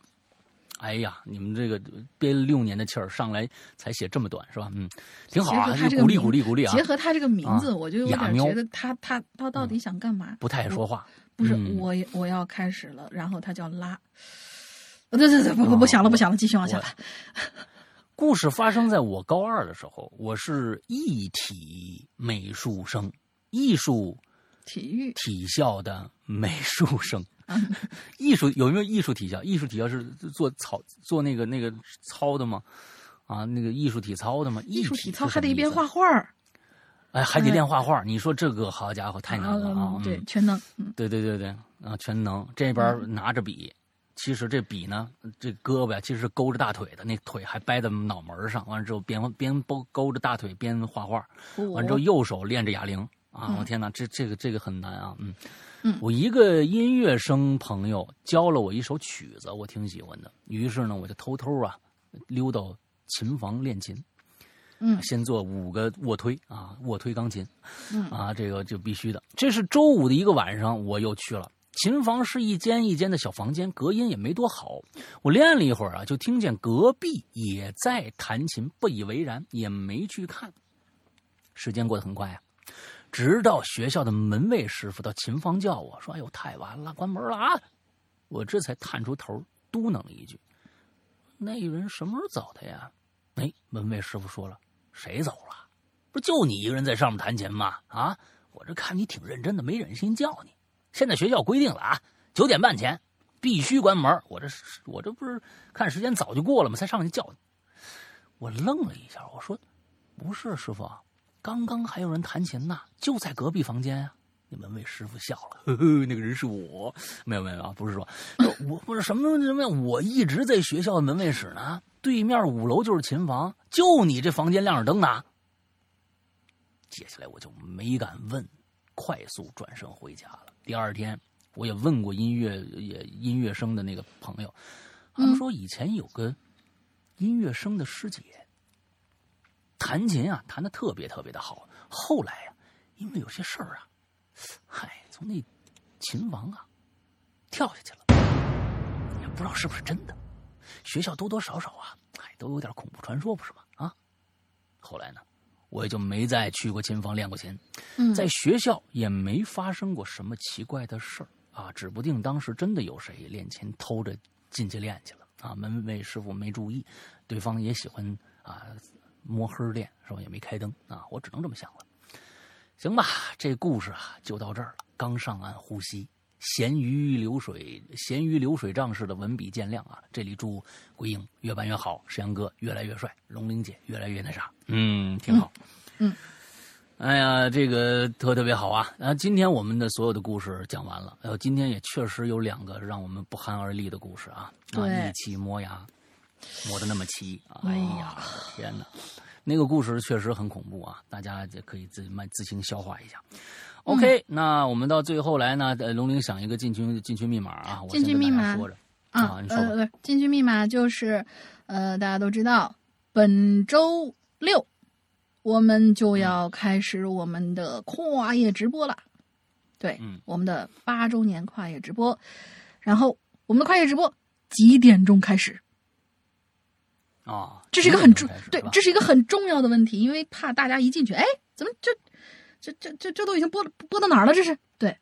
哎呀，你们这个憋了六年的气儿上来才写这么短是吧？嗯，挺好啊，鼓励鼓励鼓励啊。结合他这个名字，我就有点觉得他他他到底想干嘛？不太爱说话。不是我我要开始了，然后他叫拉。对对对，不不不想了不想了，继续往下来。故事发生在我高二的时候，我是艺体美术生，艺术。体育体校的美术生，艺术有没有艺术体校？艺术体校是做操做那个那个操的吗？啊，那个艺术体操的吗？艺术体操还得一边画画哎，还得练画画。你说这个好家伙，太难了啊！对，全能。对对对对啊，全能。这边拿着笔，其实这笔呢，这胳膊呀，其实是勾着大腿的，那腿还掰在脑门上。完了之后，边边勾勾着大腿边画画。完之后，右手练着哑铃。啊！我天哪，这这个这个很难啊！嗯嗯，我一个音乐生朋友教了我一首曲子，我挺喜欢的。于是呢，我就偷偷啊溜到琴房练琴。嗯，先做五个卧推啊，卧推钢琴。嗯啊，这个就必须的。这是周五的一个晚上，我又去了琴房，是一间一间的小房间，隔音也没多好。我练了一会儿啊，就听见隔壁也在弹琴，不以为然，也没去看。时间过得很快啊。直到学校的门卫师傅到琴房叫我说：“哎呦，太晚了，关门了啊！”我这才探出头，嘟囔了一句：“那人什么时候走的呀？”哎，门卫师傅说了：“谁走了？不就你一个人在上面弹琴吗？啊，我这看你挺认真的，没忍心叫你。现在学校规定了啊，九点半前必须关门。我这我这不是看时间早就过了吗？才上去叫你。”我愣了一下，我说：“不是，师傅。”刚刚还有人弹琴呢，就在隔壁房间啊。那门卫师傅笑了，呵呵，那个人是我。没有没有啊，不是说，我不是什么什么，我一直在学校的门卫室呢，对面五楼就是琴房，就你这房间亮着灯呢。接下来我就没敢问，快速转身回家了。第二天，我也问过音乐也音乐生的那个朋友，他们说以前有个音乐生的师姐。弹琴啊，弹的特别特别的好。后来呀，因为有些事儿啊，嗨，从那琴房啊跳下去了，也不知道是不是真的。学校多多少少啊，哎，都有点恐怖传说，不是吗？啊，后来呢，我也就没再去过琴房练过琴。嗯在学校也没发生过什么奇怪的事儿啊，指不定当时真的有谁练琴偷着进去练去了啊。门卫师傅没注意，对方也喜欢啊。摸黑练是吧？也没开灯啊，我只能这么想了。行吧，这故事啊就到这儿了。刚上岸呼吸，咸鱼流水，咸鱼流水账似的文笔见谅啊。这里祝鬼影越办越好，石阳哥越来越帅，龙玲姐越来越那啥，嗯，挺好。嗯，哎呀，这个特特别好啊。啊，今天我们的所有的故事讲完了。呃，今天也确实有两个让我们不寒而栗的故事啊。对，一起磨牙。磨的那么齐，哎呀，天哪！那个故事确实很恐怖啊，大家也可以自慢自行消化一下。OK，那我们到最后来呢，龙玲想一个进群进群密码啊，进群密码说着。啊，你说呃，进群密码就是呃，大家都知道，本周六我们就要开始我们的跨业直播了，对，我们的八周年跨业直播，然后我们的跨业直播几点钟开始？啊，这是一个很重对，这是一个很重要的问题，因为怕大家一进去，哎，怎么这这这这这都已经播播到哪儿了？这是对，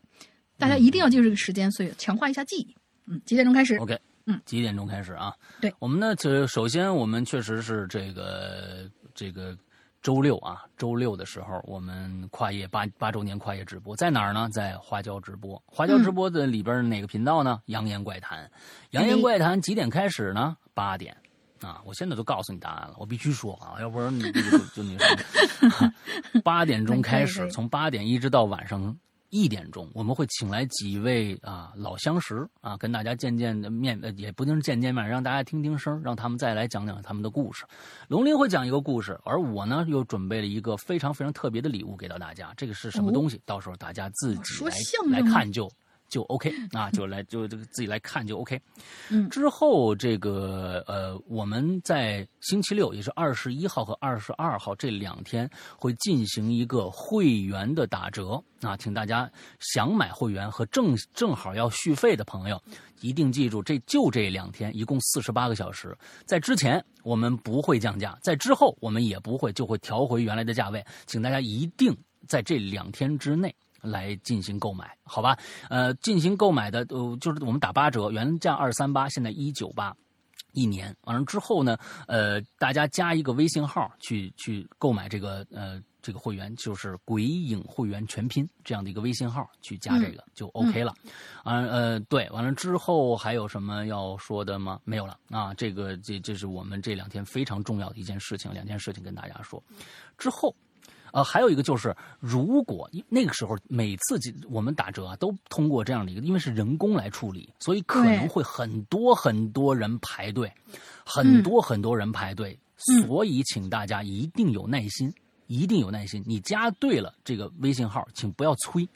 大家一定要记住这个时间，所以强化一下记忆。嗯，几点钟开始？OK，嗯，几点钟开始啊？对，我们呢，就首先我们确实是这个这个周六啊，周六的时候，我们跨业八八周年跨业直播在哪儿呢？在花椒直播。花椒直播的里边哪个频道呢？扬言怪谈。扬言怪谈几点开始呢？八点。啊，我现在都告诉你答案了，我必须说啊，要不然你就就那什么。八点钟开始，从八点一直到晚上。一点钟，我们会请来几位啊老相识啊，跟大家见见面，也不定是见见面，让大家听听声，让他们再来讲讲他们的故事。龙鳞会讲一个故事，而我呢又准备了一个非常非常特别的礼物给到大家。这个是什么东西？到时候大家自己来来看就。就 OK 啊，就来就这个自己来看就 OK。嗯，之后这个呃，我们在星期六，也是二十一号和二十二号这两天会进行一个会员的打折啊，请大家想买会员和正正好要续费的朋友，一定记住，这就这两天，一共四十八个小时，在之前我们不会降价，在之后我们也不会就会调回原来的价位，请大家一定在这两天之内。来进行购买，好吧？呃，进行购买的，呃，就是我们打八折，原价二三八，现在一九八，一年。完了之后呢，呃，大家加一个微信号去去购买这个呃这个会员，就是“鬼影会员全拼”这样的一个微信号去加这个就 OK 了。啊呃，对，完了之后还有什么要说的吗？没有了啊。这个这这是我们这两天非常重要的一件事情，两件事情跟大家说。之后。呃，还有一个就是，如果那个时候每次我们打折啊，都通过这样的一个，因为是人工来处理，所以可能会很多很多人排队，很多很多人排队，所以请大家一定有耐心，一定有耐心。你加对了这个微信号，请不要催，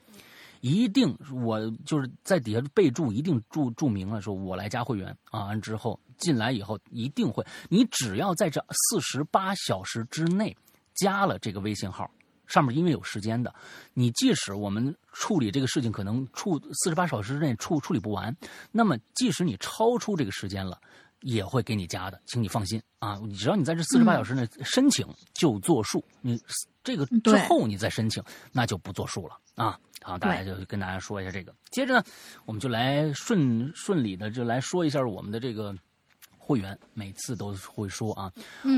一定我就是在底下备注，一定注注明了说我来加会员啊，完之后进来以后一定会，你只要在这四十八小时之内。加了这个微信号，上面因为有时间的，你即使我们处理这个事情可能处四十八小时之内处处理不完，那么即使你超出这个时间了，也会给你加的，请你放心啊！只要你在这四十八小时内申请就作数，你这个之后你再申请那就不作数了啊！好，大家就跟大家说一下这个。接着呢，我们就来顺顺理的就来说一下我们的这个。会员每次都会说啊，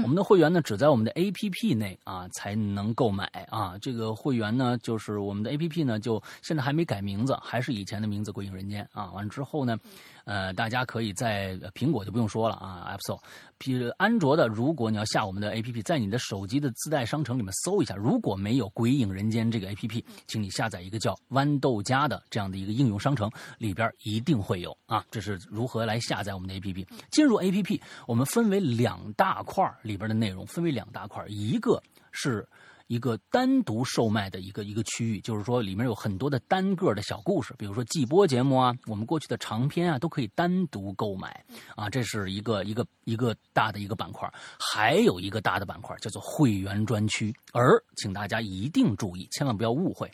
我们的会员呢只在我们的 APP 内啊才能购买啊。这个会员呢就是我们的 APP 呢就现在还没改名字，还是以前的名字“鬼影人间”啊。完了之后呢。呃，大家可以在苹果就不用说了啊，App Store。比安卓的，如果你要下我们的 APP，在你的手机的自带商城里面搜一下，如果没有《鬼影人间》这个 APP，请你下载一个叫“豌豆荚”的这样的一个应用商城，里边一定会有啊。这是如何来下载我们的 APP？进入 APP，我们分为两大块里边的内容分为两大块一个是。一个单独售卖的一个一个区域，就是说里面有很多的单个的小故事，比如说季播节目啊，我们过去的长篇啊，都可以单独购买啊，这是一个一个一个大的一个板块。还有一个大的板块叫做会员专区，而请大家一定注意，千万不要误会，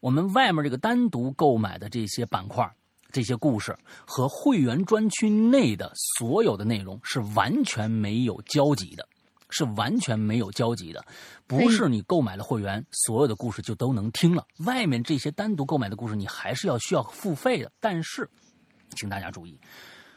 我们外面这个单独购买的这些板块、这些故事和会员专区内的所有的内容是完全没有交集的。是完全没有交集的，不是你购买了会员，所有的故事就都能听了。外面这些单独购买的故事，你还是要需要付费的。但是，请大家注意，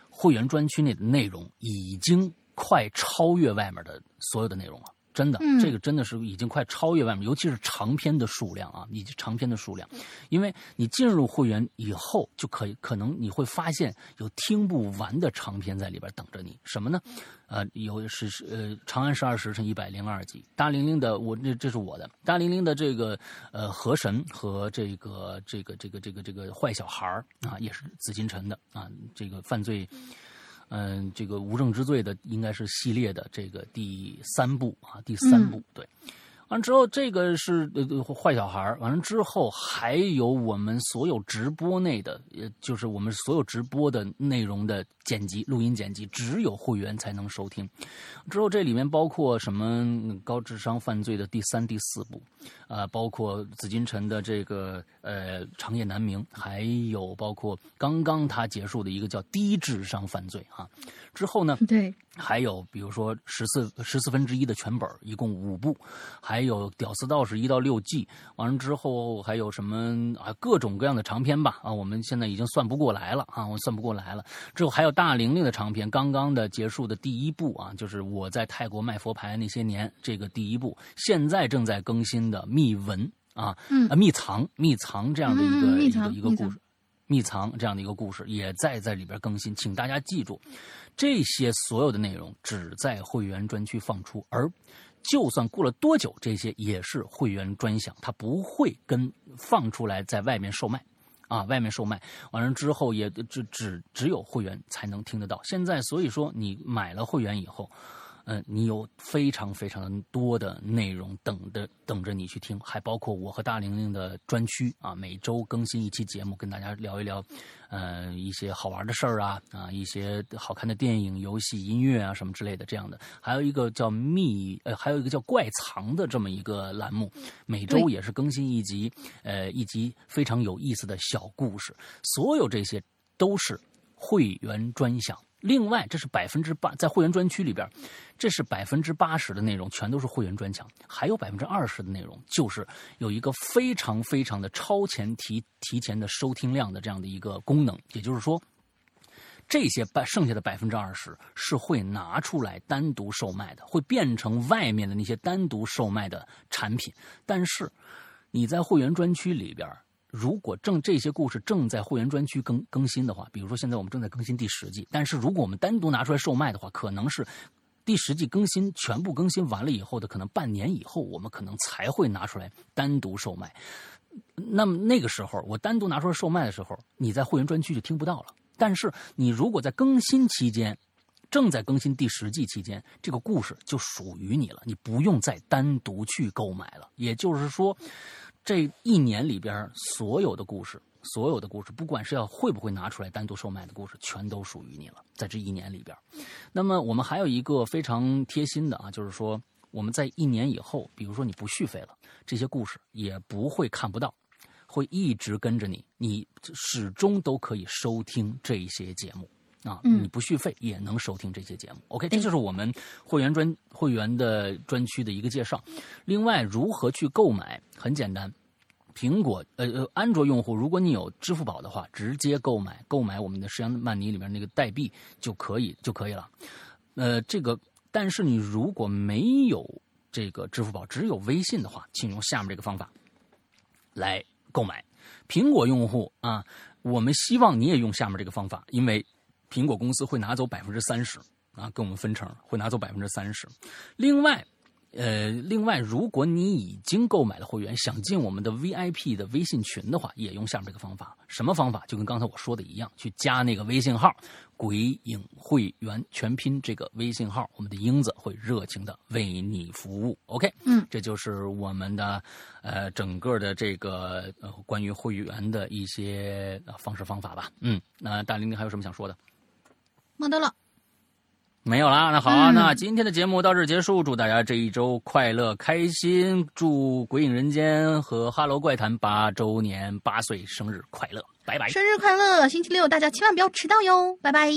会员专区内的内容已经快超越外面的所有的内容了。真的，这个真的是已经快超越外面，尤其是长篇的数量啊，以及长篇的数量，因为你进入会员以后，就可以可能你会发现有听不完的长篇在里边等着你。什么呢？呃，有是是呃，《长安十二时辰》一百零二集，大玲玲的我这这是我的大玲玲的这个呃河神和这个这个这个这个这个坏小孩啊，也是紫禁城的啊，这个犯罪。嗯，这个无证之罪的应该是系列的这个第三部啊，第三部对。完之后，这个是呃坏小孩完了之后，还有我们所有直播内的，呃，就是我们所有直播的内容的剪辑、录音剪辑，只有会员才能收听。之后这里面包括什么高智商犯罪的第三、第四部，啊，包括紫禁城的这个呃长夜难明，还有包括刚刚他结束的一个叫低智商犯罪哈。之后呢？对。还有比如说十四十四分之一的全本，一共五部，还有《屌丝道士》一到六季，完了之后还有什么啊？各种各样的长篇吧啊！我们现在已经算不过来了啊，我算不过来了。之后还有大玲玲的长篇，刚刚的结束的第一部啊，就是我在泰国卖佛牌那些年这个第一部，现在正在更新的密闻啊，嗯啊秘藏密藏这样的一个、嗯一个一个故事。密藏这样的一个故事也在在里边更新，请大家记住，这些所有的内容只在会员专区放出，而就算过了多久，这些也是会员专享，它不会跟放出来在外面售卖。啊，外面售卖完了之后也只只只有会员才能听得到。现在所以说你买了会员以后，嗯、你有非常非常多的内容等着等着你去听，还包括我和大玲玲的专区啊，每周更新一期节目，跟大家聊一聊，呃，一些好玩的事儿啊啊，一些好看的电影、游戏、音乐啊什么之类的这样的。还有一个叫秘呃，还有一个叫怪藏的这么一个栏目，每周也是更新一集，呃，一集非常有意思的小故事。所有这些都是会员专享。另外，这是百分之八，在会员专区里边，这是百分之八十的内容全都是会员专享，还有百分之二十的内容就是有一个非常非常的超前提提前的收听量的这样的一个功能，也就是说，这些百剩下的百分之二十是会拿出来单独售卖的，会变成外面的那些单独售卖的产品。但是你在会员专区里边，如果正这些故事正在会员专区更更新的话，比如说现在我们正在更新第十季，但是如果我们单独拿出来售卖的话，可能是第十季更新全部更新完了以后的，可能半年以后，我们可能才会拿出来单独售卖。那么那个时候，我单独拿出来售卖的时候，你在会员专区就听不到了。但是你如果在更新期间，正在更新第十季期间，这个故事就属于你了，你不用再单独去购买了。也就是说，这一年里边所有的故事，所有的故事，不管是要会不会拿出来单独售卖的故事，全都属于你了，在这一年里边。那么我们还有一个非常贴心的啊，就是说我们在一年以后，比如说你不续费了，这些故事也不会看不到。会一直跟着你，你始终都可以收听这些节目啊！嗯你不续费也能收听这些节目。OK，这就是我们会员专会员的专区的一个介绍。另外，如何去购买？很简单，苹果呃呃安卓用户，如果你有支付宝的话，直接购买购买我们的石羊曼尼里面那个代币就可以就可以了。呃，这个但是你如果没有这个支付宝，只有微信的话，请用下面这个方法来购买。苹果用户啊，我们希望你也用下面这个方法，因为苹果公司会拿走百分之三十啊，跟我们分成，会拿走百分之三十。另外，呃，另外，如果你已经购买了会员，想进我们的 VIP 的微信群的话，也用下面这个方法。什么方法？就跟刚才我说的一样，去加那个微信号“鬼影会员”全拼这个微信号，我们的英子会热情的为你服务。OK，嗯，这就是我们的呃整个的这个呃关于会员的一些呃方式方法吧。嗯，那大玲玲还有什么想说的？没得了。没有啦，那好啊，嗯那今天的节目到这儿结束，祝大家这一周快乐开心，祝《鬼影人间》和《哈喽怪谈》八周年八岁生日快乐，拜拜。生日快乐！星期六大家千万不要迟到哟，拜拜。